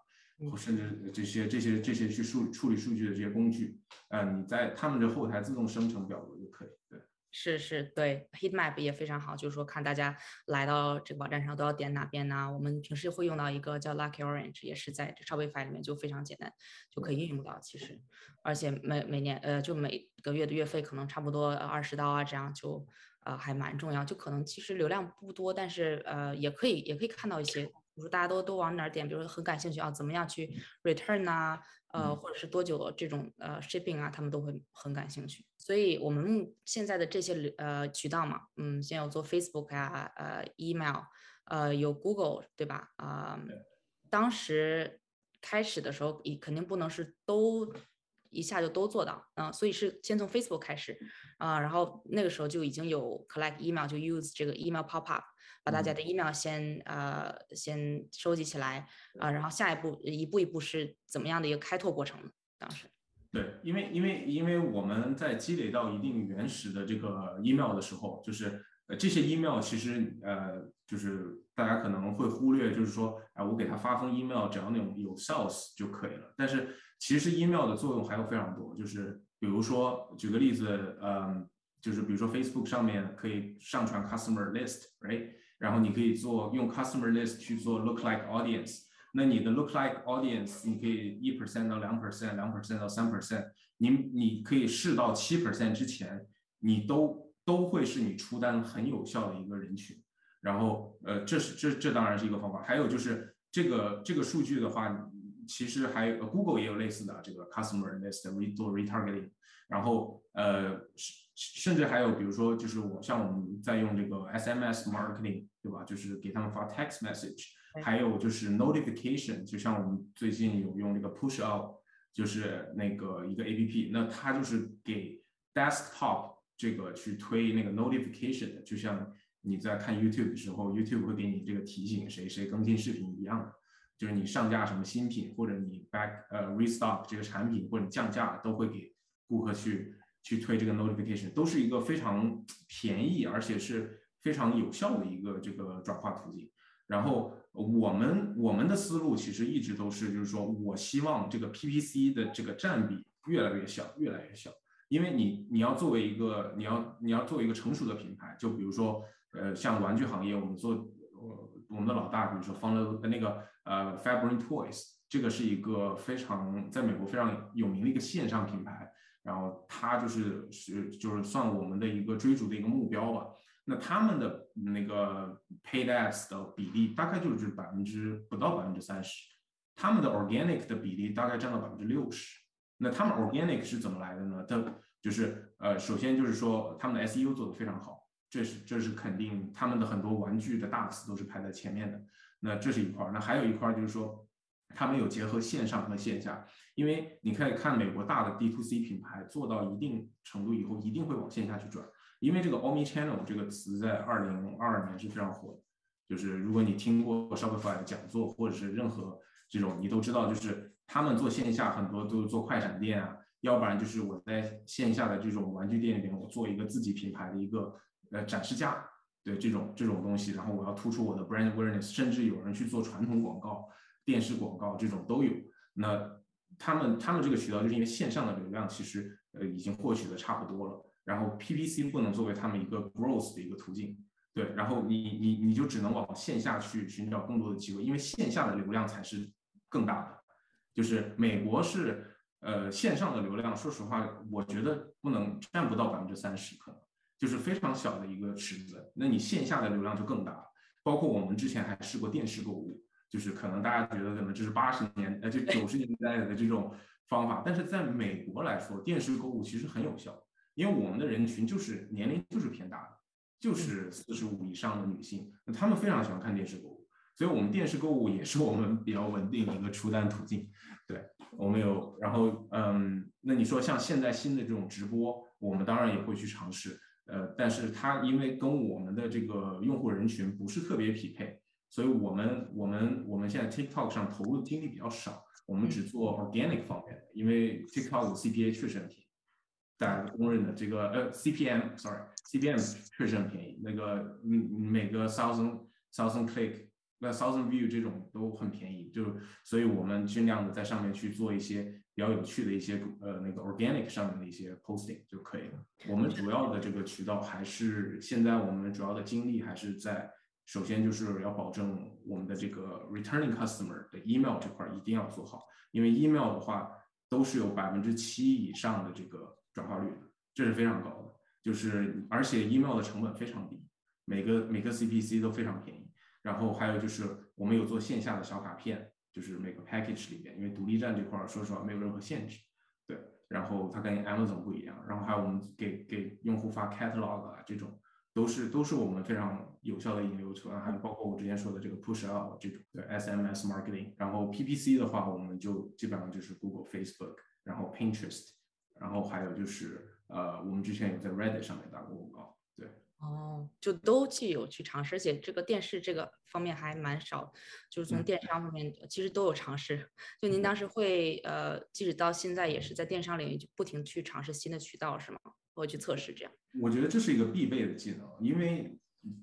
甚至这些这些这些去数处理数据的这些工具，呃，你在他们的后台自动生成表格就可以。对。是是，对，heat map 也非常好，就是说看大家来到这个网站上都要点哪边呢？我们平时会用到一个叫 Lucky Orange，也是在这 Shopify 里面就非常简单，就可以运用到。其实，而且每每年呃，就每个月的月费可能差不多二十刀啊，这样就呃还蛮重要。就可能其实流量不多，但是呃也可以也可以看到一些，比如说大家都都往哪点，比如说很感兴趣啊，怎么样去 return 啊？呃，或者是多久这种呃 shipping 啊，他们都会很感兴趣。所以，我们现在的这些呃渠道嘛，嗯，先有做 Facebook 啊，呃，email，呃，有 Google，对吧？啊，当时开始的时候，也肯定不能是都一下就都做到，嗯，所以是先从 Facebook 开始，啊，然后那个时候就已经有 collect email，就 use 这个 email pop up。把大家的 email 先呃先收集起来啊，然后下一步一步一步是怎么样的一个开拓过程呢？当时对，因为因为因为我们在积累到一定原始的这个 email 的时候，就是呃这些 email 其实呃就是大家可能会忽略，就是说啊我给他发封 email，只要那种有 sales 就可以了。但是其实 email 的作用还有非常多，就是比如说举个例子，嗯，就是比如说 Facebook 上面可以上传 customer list，right？然后你可以做用 customer list 去做 look like audience，那你的 look like audience 你可以一 percent 到两 percent，两 percent 到三 percent，你你可以试到七 percent 之前，你都都会是你出单很有效的一个人群。然后呃，这是这这当然是一个方法。还有就是这个这个数据的话，其实还有 Google 也有类似的这个 customer list 做 retargeting。然后呃。甚至还有，比如说，就是我像我们在用这个 SMS marketing，对吧？就是给他们发 text message，还有就是 notification，就像我们最近有用这个 push out，就是那个一个 APP，那它就是给 desktop 这个去推那个 notification 的，就像你在看 YouTube 的时候，YouTube 会给你这个提醒谁谁更新视频一样的，就是你上架什么新品，或者你 back 呃 restock 这个产品，或者你降价，都会给顾客去。去推这个 notification 都是一个非常便宜而且是非常有效的一个这个转化途径。然后我们我们的思路其实一直都是，就是说我希望这个 PPC 的这个占比越来越小，越来越小。因为你你要作为一个你要你要作为一个成熟的品牌，就比如说呃像玩具行业，我们做呃我们的老大，比如说方乐那个呃 Fabric Toys，这个是一个非常在美国非常有名的一个线上品牌。然后它就是是就是算我们的一个追逐的一个目标吧。那他们的那个 paid ads 的比例大概就是百分之不到百分之三十，他们的 organic 的比例大概占到百分之六十。那他们 organic 是怎么来的呢？它就是呃，首先就是说他们的 SEO 做的非常好，这是这是肯定，他们的很多玩具的大词都是排在前面的。那这是一块儿，那还有一块儿就是说。他们有结合线上和线下，因为你可以看美国大的 D to C 品牌做到一定程度以后，一定会往线下去转，因为这个 Omni Channel 这个词在二零二二年是非常火的。就是如果你听过 Shopify 的讲座，或者是任何这种，你都知道，就是他们做线下很多都是做快闪店啊，要不然就是我在线下的这种玩具店里面，我做一个自己品牌的一个呃展示架，对这种这种东西，然后我要突出我的 brand awareness，甚至有人去做传统广告。电视广告这种都有，那他们他们这个渠道就是因为线上的流量其实呃已经获取的差不多了，然后 PPC 不能作为他们一个 growth 的一个途径，对，然后你你你就只能往线下去寻找更多的机会，因为线下的流量才是更大的，就是美国是呃线上的流量，说实话我觉得不能占不到百分之三十，可能就是非常小的一个池子，那你线下的流量就更大。包括我们之前还试过电视购物，就是可能大家觉得可能这是八十年呃就九十年代的这种方法，但是在美国来说，电视购物其实很有效，因为我们的人群就是年龄就是偏大的，就是四十五以上的女性，那她们非常喜欢看电视购物，所以我们电视购物也是我们比较稳定的一个出单途径。对我们有，然后嗯，那你说像现在新的这种直播，我们当然也会去尝试。呃，但是它因为跟我们的这个用户人群不是特别匹配，所以我们我们我们现在 TikTok 上投入的精力比较少，我们只做 organic 方面的，因为 TikTok 的 CPA 确实很便宜，大家公认的这个呃 CPM，sorry，CPM 确实很便宜，那个嗯每个 thousand thousand click，那 thousand view 这种都很便宜，就所以我们尽量的在上面去做一些。比较有趣的一些呃那个 organic 上面的一些 posting 就可以了。我们主要的这个渠道还是现在我们主要的精力还是在，首先就是要保证我们的这个 returning customer 的 email 这块一定要做好，因为 email 的话都是有百分之七以上的这个转化率的，这是非常高的。就是而且 email 的成本非常低，每个每个 CPC 都非常便宜。然后还有就是我们有做线下的小卡片。就是每个 package 里边，因为独立站这块儿，说实话没有任何限制，对。然后它跟 Amazon 不一样，然后还有我们给给用户发 catalog 啊，这种都是都是我们非常有效的引流手段，还有包括我之前说的这个 push out 这种对 SMS marketing。然后 PPC 的话，我们就基本上就是 Google、Facebook，然后 Pinterest，然后还有就是呃，我们之前有在 Reddit 上面打过广告。对哦，就都既有去尝试，而且这个电视这个方面还蛮少，就是从电商方面其实都有尝试。就您当时会呃，即使到现在也是在电商领域就不停去尝试新的渠道，是吗？我去测试这样？我觉得这是一个必备的技能，因为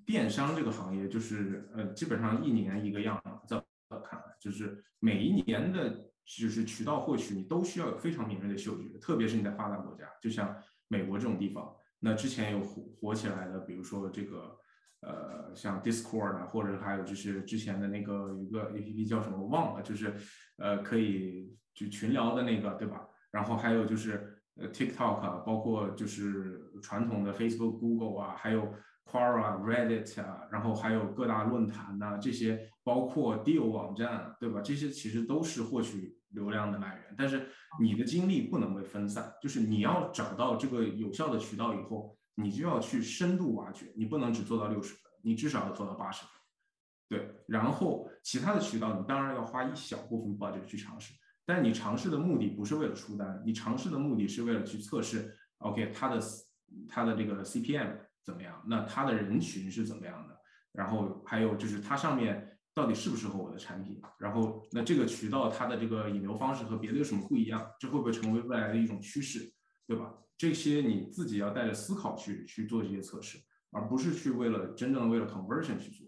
电商这个行业就是呃，基本上一年一个样，在我看来，就是每一年的就是渠道获取，你都需要有非常敏锐的嗅觉，特别是你在发达国家，就像美国这种地方。那之前有火火起来的，比如说这个，呃，像 Discord 啊，或者还有就是之前的那个有个 APP 叫什么忘了，就是呃可以就群聊的那个，对吧？然后还有就是呃 TikTok 啊，包括就是传统的 Facebook、Google 啊，还有 Quora、Reddit 啊，然后还有各大论坛呐，这些包括 Deal 网站，对吧？这些其实都是获取。流量的来源，但是你的精力不能被分散，就是你要找到这个有效的渠道以后，你就要去深度挖掘，你不能只做到六十分，你至少要做到八十分，对。然后其他的渠道，你当然要花一小部分 budget 去尝试，但你尝试的目的不是为了出单，你尝试的目的是为了去测试，OK，它的它的这个 CPM 怎么样，那它的人群是怎么样的，然后还有就是它上面。到底适不适合我的产品？然后，那这个渠道它的这个引流方式和别的有什么不一样？这会不会成为未来的一种趋势？对吧？这些你自己要带着思考去去做这些测试，而不是去为了真正的为了 conversion 去做。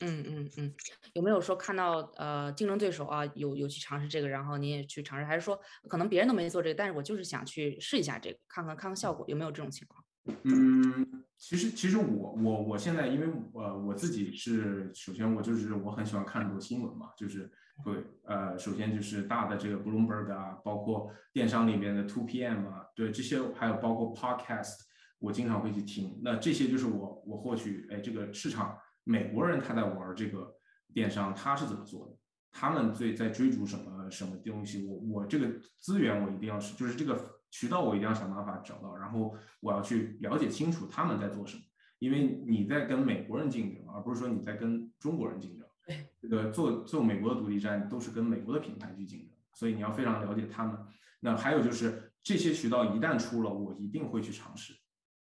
嗯嗯嗯，有没有说看到呃竞争对手啊有有去尝试这个，然后你也去尝试，还是说可能别人都没做这个，但是我就是想去试一下这个，看看看看效果，有没有这种情况？嗯。其实，其实我我我现在，因为呃我自己是，首先我就是我很喜欢看很多新闻嘛，就是会呃，首先就是大的这个 Bloomberg 啊，包括电商里面的 Two PM 啊，对这些，还有包括 Podcast，我经常会去听。那这些就是我我获取，哎，这个市场美国人他在玩这个电商，他是怎么做的？他们最在追逐什么什么东西？我我这个资源我一定要是，就是这个。渠道我一定要想办法找到，然后我要去了解清楚他们在做什么，因为你在跟美国人竞争，而不是说你在跟中国人竞争。对，这个做做美国的独立站都是跟美国的品牌去竞争，所以你要非常了解他们。那还有就是这些渠道一旦出了，我一定会去尝试。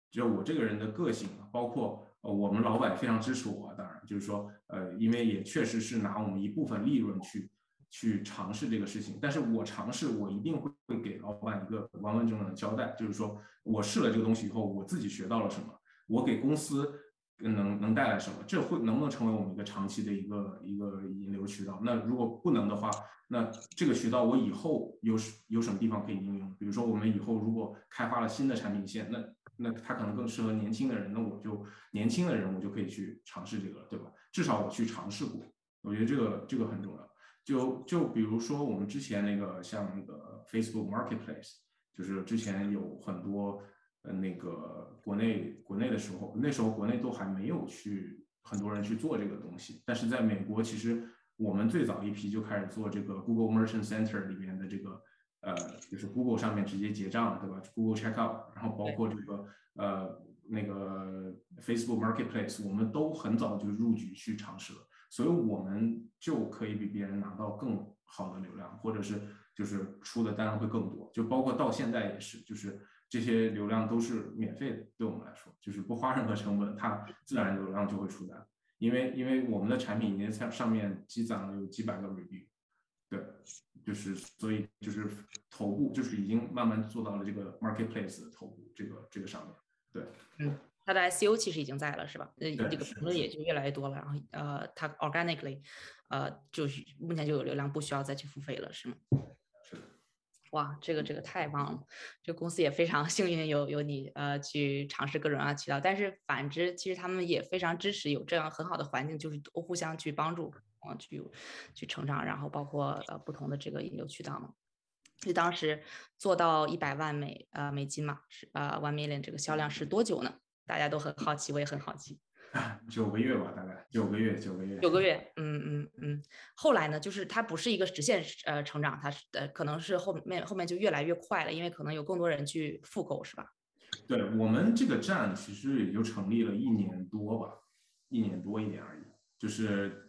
就我这个人的个性，包括我们老板非常支持我，当然就是说呃因为也确实是拿我们一部分利润去。去尝试这个事情，但是我尝试，我一定会会给老板一个完完整整的交代，就是说我试了这个东西以后，我自己学到了什么，我给公司能能带来什么，这会能不能成为我们一个长期的一个一个引流渠道？那如果不能的话，那这个渠道我以后有有什么地方可以应用？比如说我们以后如果开发了新的产品线，那那它可能更适合年轻的人，那我就年轻的人我就可以去尝试这个了，对吧？至少我去尝试过，我觉得这个这个很重要。就就比如说我们之前那个像那个 Facebook Marketplace，就是之前有很多呃那个国内国内的时候，那时候国内都还没有去很多人去做这个东西。但是在美国，其实我们最早一批就开始做这个 Google Merchant Center 里面的这个呃，就是 Google 上面直接结账，对吧？Google Checkout，然后包括这个呃那个 Facebook Marketplace，我们都很早就入局去尝试了，所以我们就可以比别人拿到更好的流量，或者是就是出的单会更多。就包括到现在也是，就是这些流量都是免费的，对我们来说就是不花任何成本，它自然流量就会出单。因为因为我们的产品已经在上面积攒了有几百个 review，对，就是所以就是头部就是已经慢慢做到了这个 marketplace 的头部这个这个上面，对，嗯，它的 SEO 其实已经在了是吧？呃，这个评论也就越来越多了，然后呃，它 organically，呃，就是目前就有流量，不需要再去付费了，是吗？是的。哇，这个这个太棒了！这个公司也非常 幸运有有你呃去尝试各种各样的渠道，但是反之，其实他们也非常支持有这样很好的环境，就是都互相去帮助啊，去去成长，然后包括呃不同的这个引流渠道嘛。就当时做到一百万美呃美金嘛，是呃 one million 这个销量是多久呢？大家都很好奇，我也很好奇。九个月吧，大概九个月，九个月，九个月，嗯嗯嗯。后来呢，就是它不是一个直线呃成长，它是呃可能是后面后面就越来越快了，因为可能有更多人去复购，是吧？对我们这个站其实也就成立了一年多吧，一年多一点而已。就是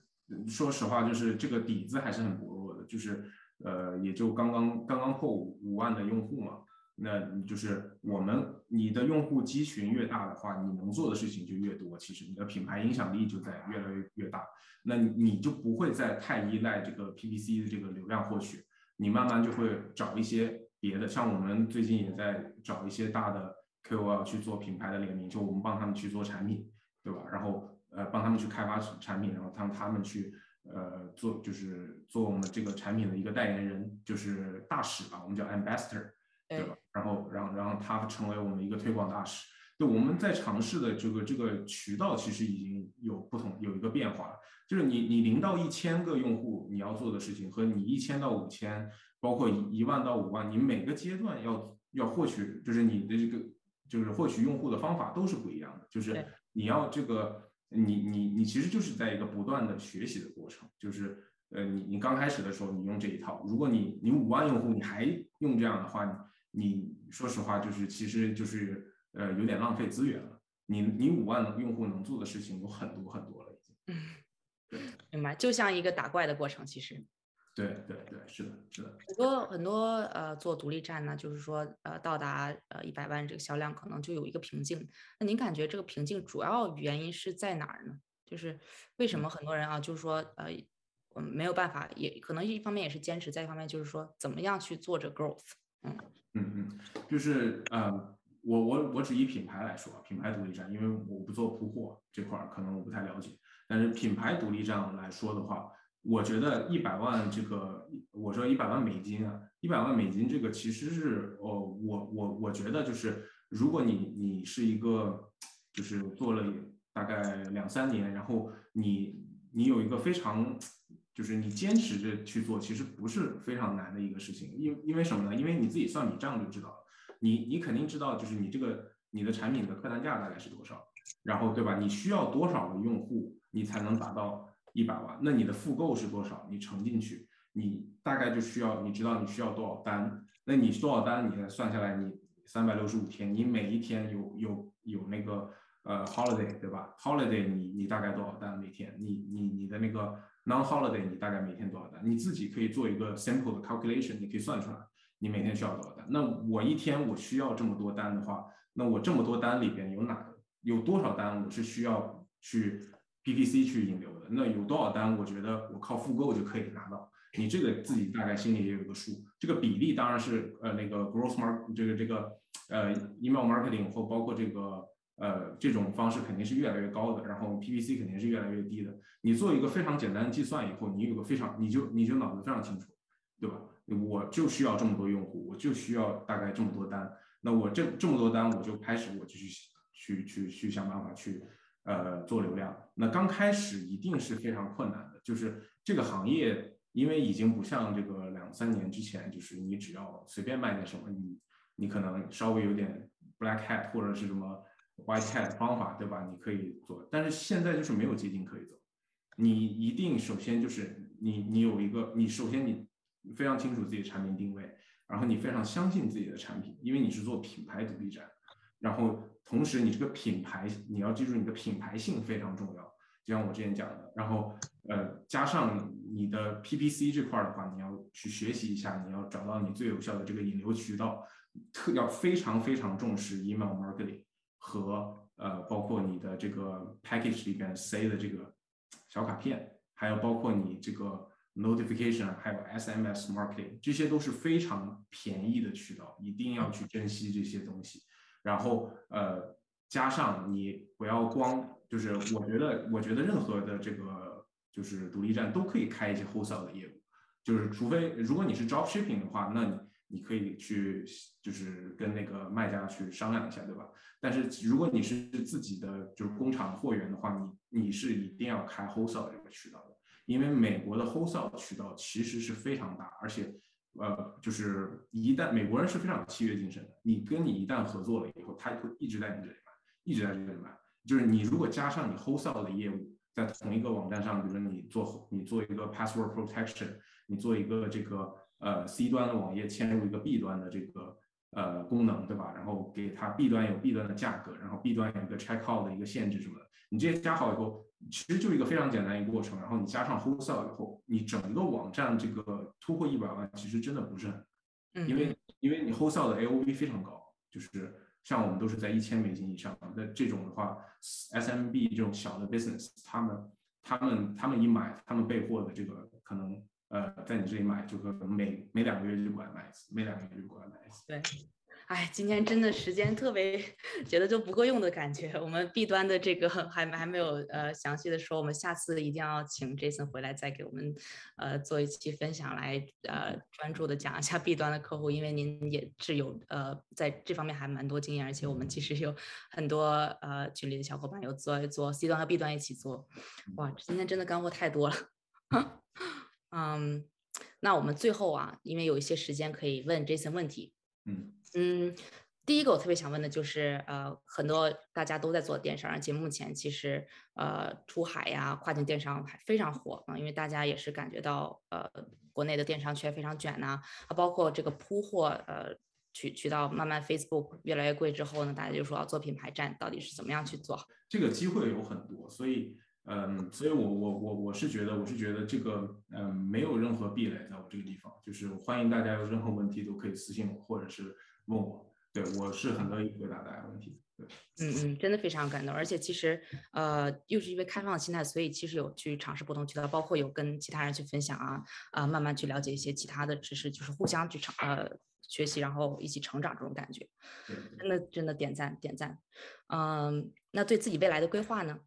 说实话，就是这个底子还是很薄弱的，就是呃也就刚刚刚刚破五万的用户嘛。那就是我们，你的用户基群越大的话，你能做的事情就越多。其实你的品牌影响力就在越来越越大。那你就不会再太依赖这个 PPC 的这个流量获取，你慢慢就会找一些别的。像我们最近也在找一些大的 KOL 去做品牌的联名，就我们帮他们去做产品，对吧？然后呃帮他们去开发产品，然后让他们去呃做就是做我们这个产品的一个代言人，就是大使吧，我们叫 Ambassador。对吧？然后，然后，然后他成为我们一个推广大使。对，我们在尝试的这个这个渠道，其实已经有不同，有一个变化。就是你你零到一千个用户，你要做的事情和你一千到五千，包括一一万到五万，你每个阶段要要获取，就是你的这个就是获取用户的方法都是不一样的。就是你要这个，你你你其实就是在一个不断的学习的过程。就是呃，你你刚开始的时候，你用这一套，如果你你五万用户你还用这样的话。你说实话，就是其实就是呃有点浪费资源了。你你五万用户能做的事情有很多很多了，已经。嗯，对，明白。就像一个打怪的过程，其实。对对对，是的，是的。很多很多呃做独立站呢，就是说呃到达呃一百万这个销量，可能就有一个瓶颈。那您感觉这个瓶颈主要原因是在哪儿呢？就是为什么很多人啊，就是说呃嗯没有办法，也可能一方面也是坚持，再一方面就是说怎么样去做这 growth。嗯。嗯嗯，就是呃，我我我只以品牌来说，品牌独立站，因为我不做铺货这块儿，可能我不太了解。但是品牌独立站来说的话，我觉得一百万这个，我说一百万美金啊，一百万美金这个其实是，哦，我我我觉得就是，如果你你是一个，就是做了大概两三年，然后你你有一个非常。就是你坚持着去做，其实不是非常难的一个事情，因因为什么呢？因为你自己算笔账就知道了，你你肯定知道，就是你这个你的产品的客单价大概是多少，然后对吧？你需要多少的用户，你才能达到一百万？那你的复购是多少？你乘进去，你大概就需要，你知道你需要多少单？那你多少单？你算下来，你三百六十五天，你每一天有有有那个呃 holiday 对吧？holiday 你你大概多少单每天？你你你的那个。Non-holiday，你大概每天多少单？你自己可以做一个 simple 的 calculation，你可以算出来，你每天需要多少单。那我一天我需要这么多单的话，那我这么多单里边有哪有多少单我是需要去 PPC 去引流那有多少单我觉得我靠复购就可以拿到？你这个自己大概心里也有个数。这个比例当然是呃那个 growth mark 这个这个呃 email marketing 或包括这个。呃，这种方式肯定是越来越高的，然后 PPC 肯定是越来越低的。你做一个非常简单的计算以后，你有个非常，你就你就脑子非常清楚，对吧？我就需要这么多用户，我就需要大概这么多单。那我这这么多单，我就开始我就去去去去想办法去呃做流量。那刚开始一定是非常困难的，就是这个行业因为已经不像这个两三年之前，就是你只要随便卖点什么，你你可能稍微有点 black hat 或者是什么。white hat 方法，对吧？你可以做，但是现在就是没有捷径可以走。你一定首先就是你你有一个，你首先你非常清楚自己的产品定位，然后你非常相信自己的产品，因为你是做品牌独立站，然后同时你这个品牌你要记住你的品牌性非常重要，就像我之前讲的，然后呃加上你的 PPC 这块的话，你要去学习一下，你要找到你最有效的这个引流渠道，特要非常非常重视 email marketing 和呃包括你的这个 package 里边塞的这个。小卡片，还有包括你这个 notification，还有 SMS marketing，这些都是非常便宜的渠道，一定要去珍惜这些东西。然后呃，加上你不要光就是，我觉得我觉得任何的这个就是独立站都可以开一些 wholesale 的业务，就是除非如果你是 drop shipping 的话，那你。你可以去，就是跟那个卖家去商量一下，对吧？但是如果你是自己的就是工厂货源的话，你你是一定要开 wholesale 这个渠道的，因为美国的 wholesale 渠道其实是非常大，而且呃，就是一旦美国人是非常有契约精神的，你跟你一旦合作了以后，他会一直在你这里买，一直在这里买。就是你如果加上你 wholesale 的业务，在同一个网站上，比如说你做你做一个 password protection，你做一个这个。呃，C 端的网页嵌入一个 B 端的这个呃功能，对吧？然后给它 B 端有 B 端的价格，然后 B 端有一个 checkout 的一个限制什么的。你这些加好以后，其实就一个非常简单一个过程。然后你加上 wholesale 以后，你整个网站这个突破一百万，其实真的不是很，因为因为你 wholesale 的 AOV 非常高，就是像我们都是在一千美金以上。那这种的话，SMB 这种小的 business，他们他们他们一买，他们备货的这个可能。呃，在你这里买，就可能每每两个月就过来买一次，每两个月就过来买一次。对，哎，今天真的时间特别，觉得就不够用的感觉。我们 B 端的这个还还没有呃详细的说，我们下次一定要请 Jason 回来再给我们呃做一期分享，来呃专注的讲一下 B 端的客户，因为您也是有呃在这方面还蛮多经验，而且我们其实有很多呃群里的小伙伴有做做 C 端和 B 端一起做。哇，今天真的干货太多了。嗯，那我们最后啊，因为有一些时间可以问 Jason 问题。嗯嗯，第一个我特别想问的就是，呃，很多大家都在做电商，而且目前其实呃出海呀、跨境电商还非常火啊，因为大家也是感觉到呃国内的电商圈非常卷呐，啊，包括这个铺货呃渠渠道慢慢 Facebook 越来越贵之后呢，大家就说要做品牌站，到底是怎么样去做？这个机会有很多，所以。嗯，所以，我我我我是觉得，我是觉得这个，嗯，没有任何壁垒在我这个地方，就是欢迎大家有任何问题都可以私信我，或者是问我，对我是很乐意回答大家问题。对，嗯嗯，真的非常感动，而且其实，呃，又是因为开放的心态，所以其实有去尝试不同渠道，包括有跟其他人去分享啊，啊，慢慢去了解一些其他的知识，就是互相去成呃学习，然后一起成长这种感觉，真的真的点赞点赞。嗯，那对自己未来的规划呢？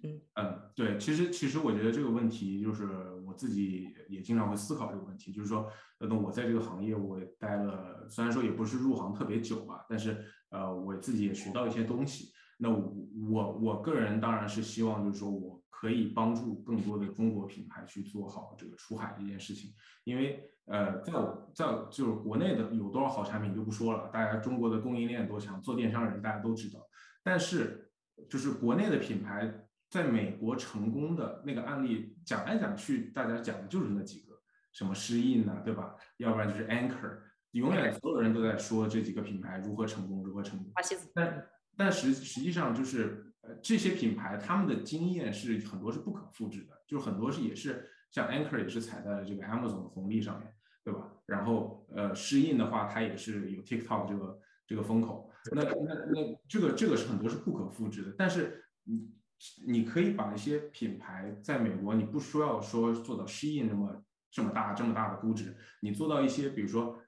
嗯，对，其实其实我觉得这个问题就是我自己也经常会思考这个问题，就是说，那我在这个行业我待了，虽然说也不是入行特别久吧，但是呃，我自己也学到一些东西。那我我个人当然是希望就是说我可以帮助更多的中国品牌去做好这个出海这件事情，因为呃，在我在就是国内的有多少好产品就不说了，大家中国的供应链多强，做电商人大家都知道，但是就是国内的品牌。在美国成功的那个案例讲来讲去，大家讲的就是那几个，什么诗印呐，对吧？要不然就是 Anchor，永远所有人都在说这几个品牌如何成功，如何成功。但但实实际上就是呃这些品牌他们的经验是很多是不可复制的，就是很多是也是像 Anchor 也是踩在了这个 Amazon 的红利上面，对吧？然后呃诗印的话，它也是有 TikTok 这个这个风口，那那那这个这个是很多是不可复制的，但是你。你可以把一些品牌在美国，你不需要说做到 Shein 那么这么大这么大的估值，你做到一些，比如说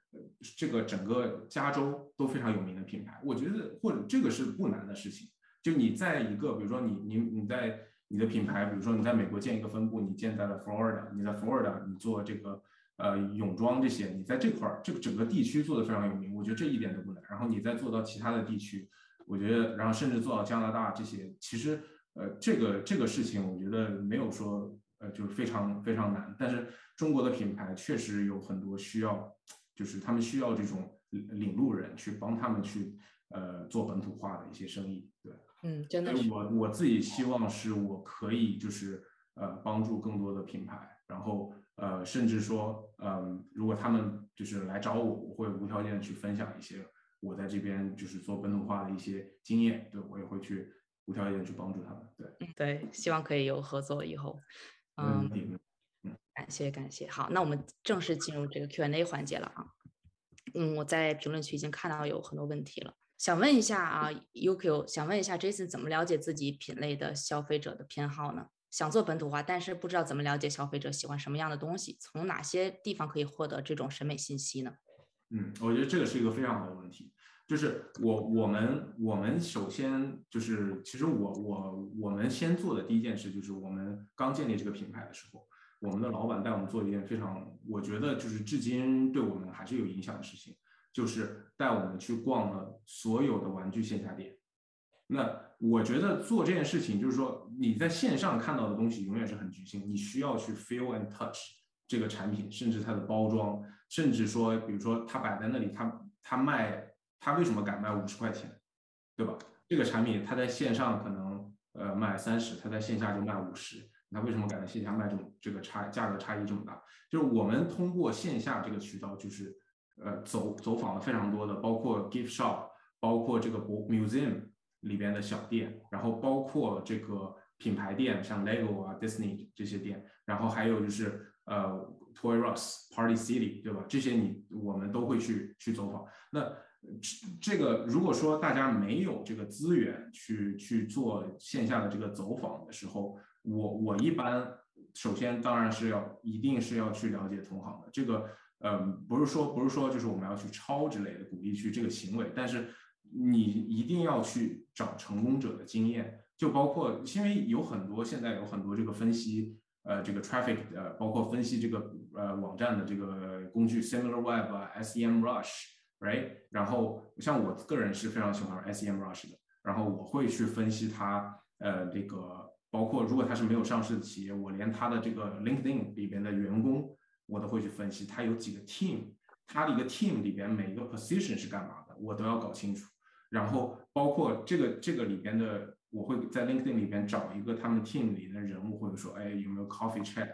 这个整个加州都非常有名的品牌，我觉得或者这个是不难的事情。就你在一个，比如说你你你在你的品牌，比如说你在美国建一个分部，你建在了 Florida，你在 Florida 你做这个呃泳装这些，你在这块儿这个整个地区做的非常有名，我觉得这一点都不难。然后你再做到其他的地区，我觉得，然后甚至做到加拿大这些，其实。呃，这个这个事情，我觉得没有说，呃，就是非常非常难。但是中国的品牌确实有很多需要，就是他们需要这种领路人去帮他们去，呃，做本土化的一些生意。对，嗯，真的是。我我自己希望是我可以就是呃帮助更多的品牌，然后呃甚至说嗯如果他们就是来找我，我会无条件的去分享一些我在这边就是做本土化的一些经验，对我也会去无条件去帮助他们。对，对，希望可以有合作以后。嗯，感谢感谢。好，那我们正式进入这个 Q&A 环节了啊。嗯，我在评论区已经看到有很多问题了，想问一下啊，UQ，想问一下 Jason 怎么了解自己品类的消费者的偏好呢？想做本土化，但是不知道怎么了解消费者喜欢什么样的东西，从哪些地方可以获得这种审美信息呢？嗯，我觉得这个是一个非常好的问题。就是我我们我们首先就是其实我我我们先做的第一件事就是我们刚建立这个品牌的时候。我们的老板带我们做一件非常，我觉得就是至今对我们还是有影响的事情，就是带我们去逛了所有的玩具线下店。那我觉得做这件事情，就是说你在线上看到的东西永远是很局限，你需要去 feel and touch 这个产品，甚至它的包装，甚至说，比如说它摆在那里，它它卖，它为什么敢卖五十块钱，对吧？这个产品它在线上可能呃卖三十，它在线下就卖五十。那为什么敢在线下卖这么这个差价格差异这么大？就是我们通过线下这个渠道，就是呃走走访了非常多的，包括 gift shop，包括这个博 museum 里边的小店，然后包括这个品牌店，像 Lego 啊、Disney 这些店，然后还有就是呃 Toy R Us、Party City，对吧？这些你我们都会去去走访。那这这个如果说大家没有这个资源去去做线下的这个走访的时候，我我一般首先当然是要一定是要去了解同行的，这个呃不是说不是说就是我们要去抄之类的，鼓励去这个行为，但是你一定要去找成功者的经验，就包括因为有很多现在有很多这个分析呃这个 traffic 呃包括分析这个呃网站的这个工具，SimilarWeb 啊 SEM Rush Right，然后像我个人是非常喜欢 SEMrush 的，然后我会去分析它呃这个。包括如果他是没有上市的企业，我连他的这个 LinkedIn 里边的员工，我都会去分析他有几个 team，他的一个 team 里边每一个 position 是干嘛的，我都要搞清楚。然后包括这个这个里边的，我会在 LinkedIn 里边找一个他们 team 里的人物，或者说，哎，有没有 coffee chat，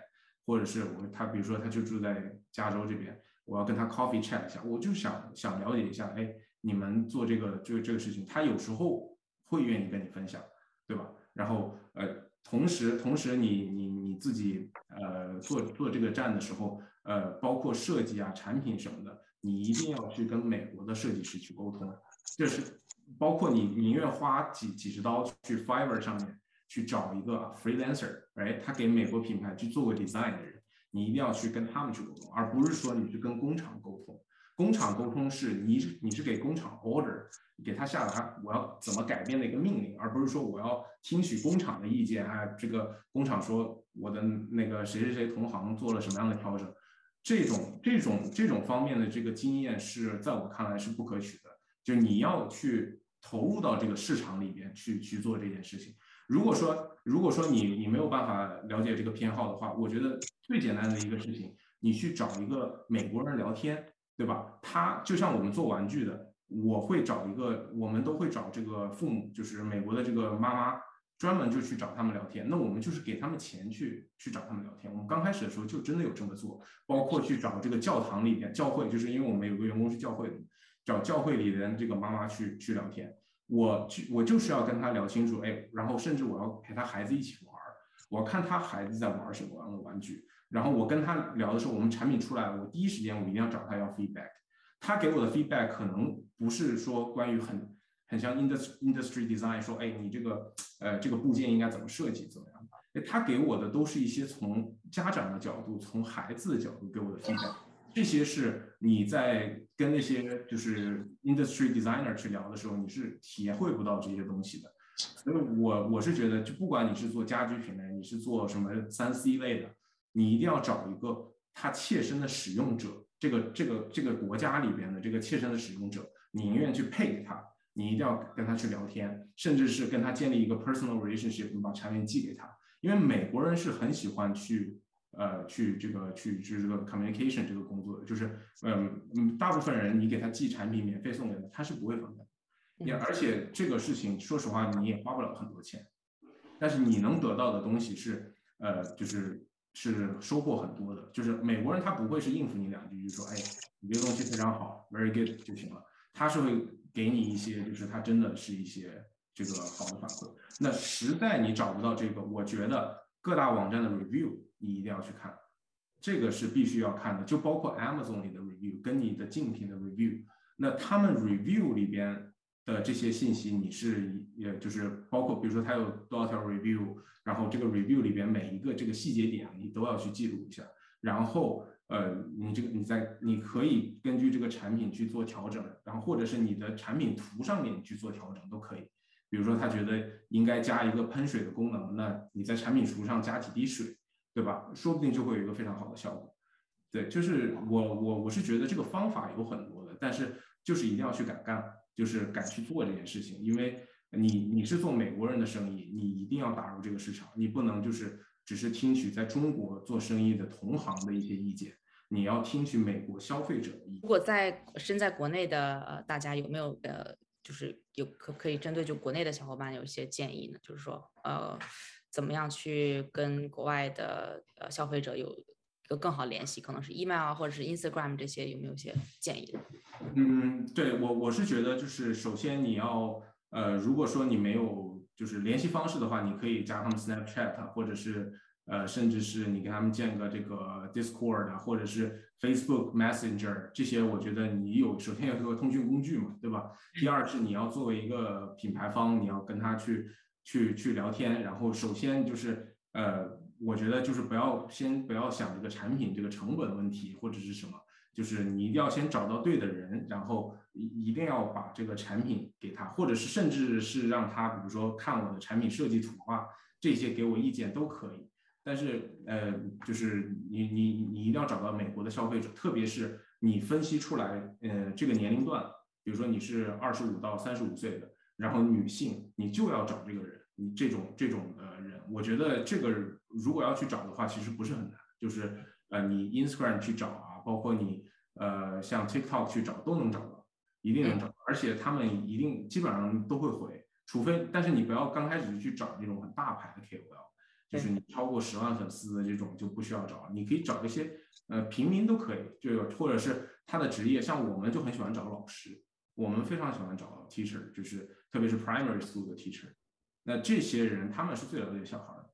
或者是我他比如说他就住在加州这边，我要跟他 coffee chat 一下，我就想想了解一下，哎，你们做这个就这个事情，他有时候会愿意跟你分享，对吧？然后呃。同时，同时你你你自己呃做做这个站的时候，呃，包括设计啊、产品什么的，你一定要去跟美国的设计师去沟通。这是包括你宁愿花几几十刀去 Fiverr 上面去找一个 freelancer，哎，他给美国品牌去做过 design 的人，你一定要去跟他们去沟通，而不是说你去跟工厂沟通。工厂沟通是你你是给工厂 order，给他下达我要怎么改变的一个命令，而不是说我要听取工厂的意见。哎，这个工厂说我的那个谁谁谁同行做了什么样的调整，这种这种这种方面的这个经验是在我看来是不可取的。就你要去投入到这个市场里边去去做这件事情。如果说如果说你你没有办法了解这个偏好的话，我觉得最简单的一个事情，你去找一个美国人聊天。对吧？他就像我们做玩具的，我会找一个，我们都会找这个父母，就是美国的这个妈妈，专门就去找他们聊天。那我们就是给他们钱去去找他们聊天。我们刚开始的时候就真的有这么做，包括去找这个教堂里边教会，就是因为我们有个员工是教会的，找教会里的这个妈妈去去聊天。我就，我就是要跟他聊清楚，哎，然后甚至我要陪他孩子一起玩儿，我看他孩子在玩什么样的玩具。然后我跟他聊的时候，我们产品出来了，我第一时间我一定要找他要 feedback。他给我的 feedback 可能不是说关于很很像 industry industry design，说哎你这个呃这个部件应该怎么设计怎么样？哎他给我的都是一些从家长的角度，从孩子的角度给我的 feedback。这些是你在跟那些就是 industry designer 去聊的时候，你是体会不到这些东西的。所以我我是觉得，就不管你是做家居品类，你是做什么三 C 类的。你一定要找一个他切身的使用者，这个这个这个国家里边的这个切身的使用者，你宁愿去配给他，你一定要跟他去聊天，甚至是跟他建立一个 personal relationship，你把产品寄给他，因为美国人是很喜欢去呃去这个去就是这个 communication 这个工作，就是嗯嗯，大部分人你给他寄产品免费送给他，他是不会反感，也而且这个事情，说实话你也花不了很多钱，但是你能得到的东西是，呃，就是是收获很多的。就是美国人他不会是应付你两句就说，哎，你这个东西非常好，very good 就行了。他是会给你一些，就是他真的是一些这个好的反馈。那实在你找不到这个，我觉得各大网站的 review 你一定要去看，这个是必须要看的。就包括 Amazon 里的 review 跟你的竞品的 review，那他们 review 里边。的这些信息，你是也就是包括，比如说它有多少条 review，然后这个 review 里边每一个这个细节点，你都要去记录一下。然后，呃，你这个你在你可以根据这个产品去做调整，然后或者是你的产品图上面去做调整都可以。比如说他觉得应该加一个喷水的功能，那你在产品图上加几滴水，对吧？说不定就会有一个非常好的效果。对，就是我我我是觉得这个方法有很多的，但是就是一定要去敢干。就是敢去做这件事情，因为你你是做美国人的生意，你一定要打入这个市场，你不能就是只是听取在中国做生意的同行的一些意见，你要听取美国消费者的意见。如果在身在国内的呃大家有没有呃就是有可可以针对就国内的小伙伴有一些建议呢？就是说呃怎么样去跟国外的呃消费者有。一个更好联系，可能是 email 啊，或者是 Instagram 这些，有没有一些建议？嗯，对我我是觉得，就是首先你要，呃，如果说你没有就是联系方式的话，你可以加他们 Snapchat，或者是呃，甚至是你跟他们建个这个 Discord，或者是 Facebook Messenger 这些，我觉得你有首先有一个通讯工具嘛，对吧？第二是你要作为一个品牌方，你要跟他去去去聊天，然后首先就是呃。我觉得就是不要先不要想这个产品这个成本问题或者是什么，就是你一定要先找到对的人，然后一一定要把这个产品给他，或者是甚至是让他比如说看我的产品设计图啊，这些给我意见都可以。但是呃，就是你你你一定要找到美国的消费者，特别是你分析出来呃这个年龄段，比如说你是二十五到三十五岁的，然后女性，你就要找这个人。你这种这种呃人，我觉得这个如果要去找的话，其实不是很难，就是呃，你 Instagram 去找啊，包括你呃像 TikTok 去找都能找到，一定能找到，而且他们一定基本上都会回，除非但是你不要刚开始就去找那种很大牌的 KOL，就是你超过十万粉丝的这种就不需要找，你可以找一些呃平民都可以，就或者是他的职业，像我们就很喜欢找老师，我们非常喜欢找 teacher，就是特别是 primary school 的 teacher。那这些人他们是最了解小孩的，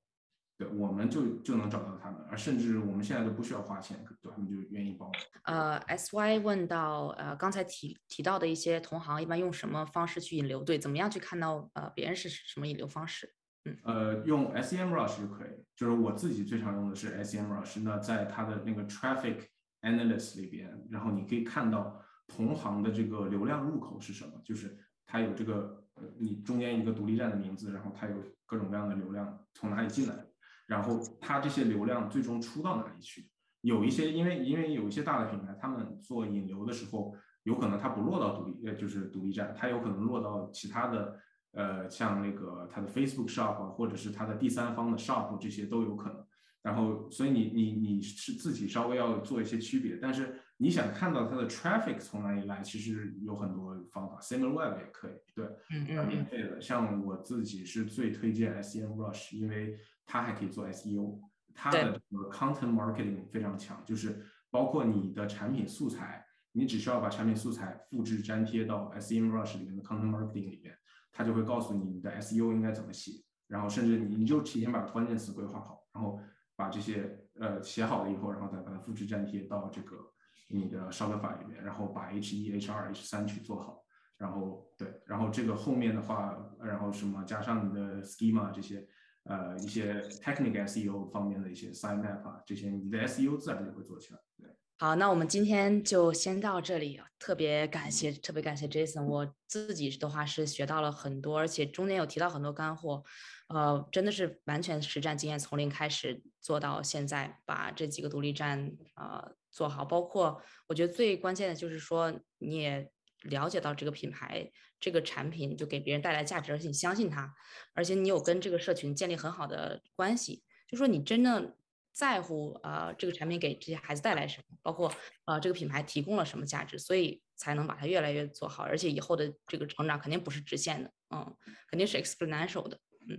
对，我们就就能找到他们，而甚至我们现在都不需要花钱，对，他们就愿意帮。呃，S Y 问到，呃，刚才提提到的一些同行一般用什么方式去引流？对，怎么样去看到呃别人是什么引流方式？嗯，呃，用 SEM Rush 就可以，就是我自己最常用的是 SEM Rush。那在它的那个 Traffic Analyst 里边，然后你可以看到同行的这个流量入口是什么，就是它有这个。你中间一个独立站的名字，然后它有各种各样的流量从哪里进来，然后它这些流量最终出到哪里去？有一些因为因为有一些大的品牌，他们做引流的时候，有可能它不落到独立呃就是独立站，它有可能落到其他的呃像那个它的 Facebook Shop 或者是它的第三方的 Shop 这些都有可能。然后所以你你你是自己稍微要做一些区别，但是。你想看到它的 traffic 从哪里来，其实有很多方法，SimilarWeb 也可以，对，嗯免费的。像我自己是最推荐 SEMrush，因为它还可以做 SEO，它的这个 content marketing 非常强，就是包括你的产品素材，你只需要把产品素材复制粘贴到 SEMrush 里面的 content marketing 里面，它就会告诉你你的 SEO 应该怎么写，然后甚至你你就提前把关键词规划好，然后把这些呃写好了以后，然后再把它复制粘贴到这个。你的 Shopify 里面，然后把 H 一、H 二、H 三去做好，然后对，然后这个后面的话，然后什么加上你的 Schema 这些，呃，一些 Technical SEO 方面的一些 Site Map 啊，这些你的 SEO 自然就会做起来。对，好，那我们今天就先到这里，特别感谢，特别感谢 Jason，我自己的话是学到了很多，而且中间有提到很多干货，呃，真的是完全实战经验，从零开始做到现在，把这几个独立站，呃。做好，包括我觉得最关键的就是说，你也了解到这个品牌、这个产品就给别人带来价值，而且你相信它，而且你有跟这个社群建立很好的关系，就说你真正在乎啊，这个产品给这些孩子带来什么，包括呃这个品牌提供了什么价值，所以才能把它越来越做好，而且以后的这个成长肯定不是直线的，嗯，肯定是 exponential 的，嗯。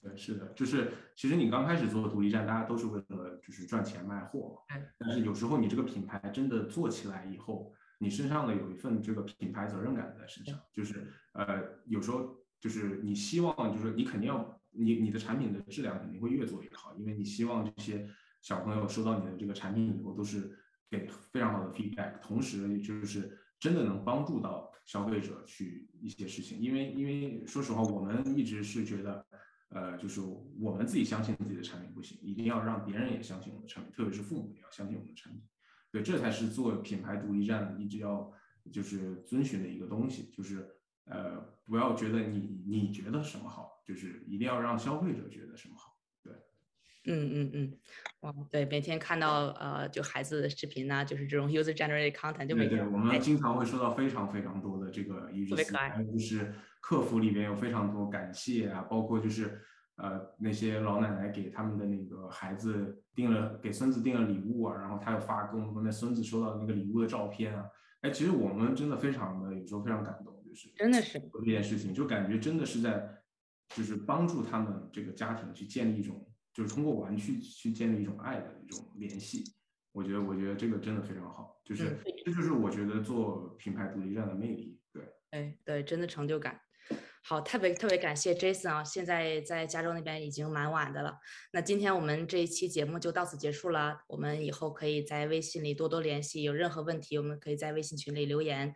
对，是的，就是其实你刚开始做独立站，大家都是为就是赚钱卖货嘛。但是有时候你这个品牌真的做起来以后，你身上呢有一份这个品牌责任感在身上，就是呃有时候就是你希望就是你肯定要你你的产品的质量肯定会越做越好，因为你希望这些小朋友收到你的这个产品以后都是给非常好的 feedback，同时就是真的能帮助到消费者去一些事情，因为因为说实话，我们一直是觉得。呃，就是我们自己相信自己的产品不行，一定要让别人也相信我们的产品，特别是父母也要相信我们的产品。对，这才是做品牌独立站一直要就是遵循的一个东西，就是呃，不要觉得你你觉得什么好，就是一定要让消费者觉得什么好。对，嗯嗯嗯，哇，对，每天看到呃，就孩子的视频呐，就是这种 user generated content，就每天我们经常会收到非常非常多的这个一日私还有就是。客服里边有非常多感谢啊，包括就是呃那些老奶奶给他们的那个孩子订了给孙子订了礼物啊，然后他又发给我们那孙子收到那个礼物的照片啊，哎，其实我们真的非常的有时候非常感动，就是真的是这件事情，就感觉真的是在就是帮助他们这个家庭去建立一种，就是通过玩具去建立一种爱的一种联系。我觉得我觉得这个真的非常好，就是这就是我觉得做品牌独立站的魅力，对，哎对，真的成就感。好，特别特别感谢 Jason 啊！现在在加州那边已经蛮晚的了。那今天我们这一期节目就到此结束了。我们以后可以在微信里多多联系，有任何问题我们可以在微信群里留言。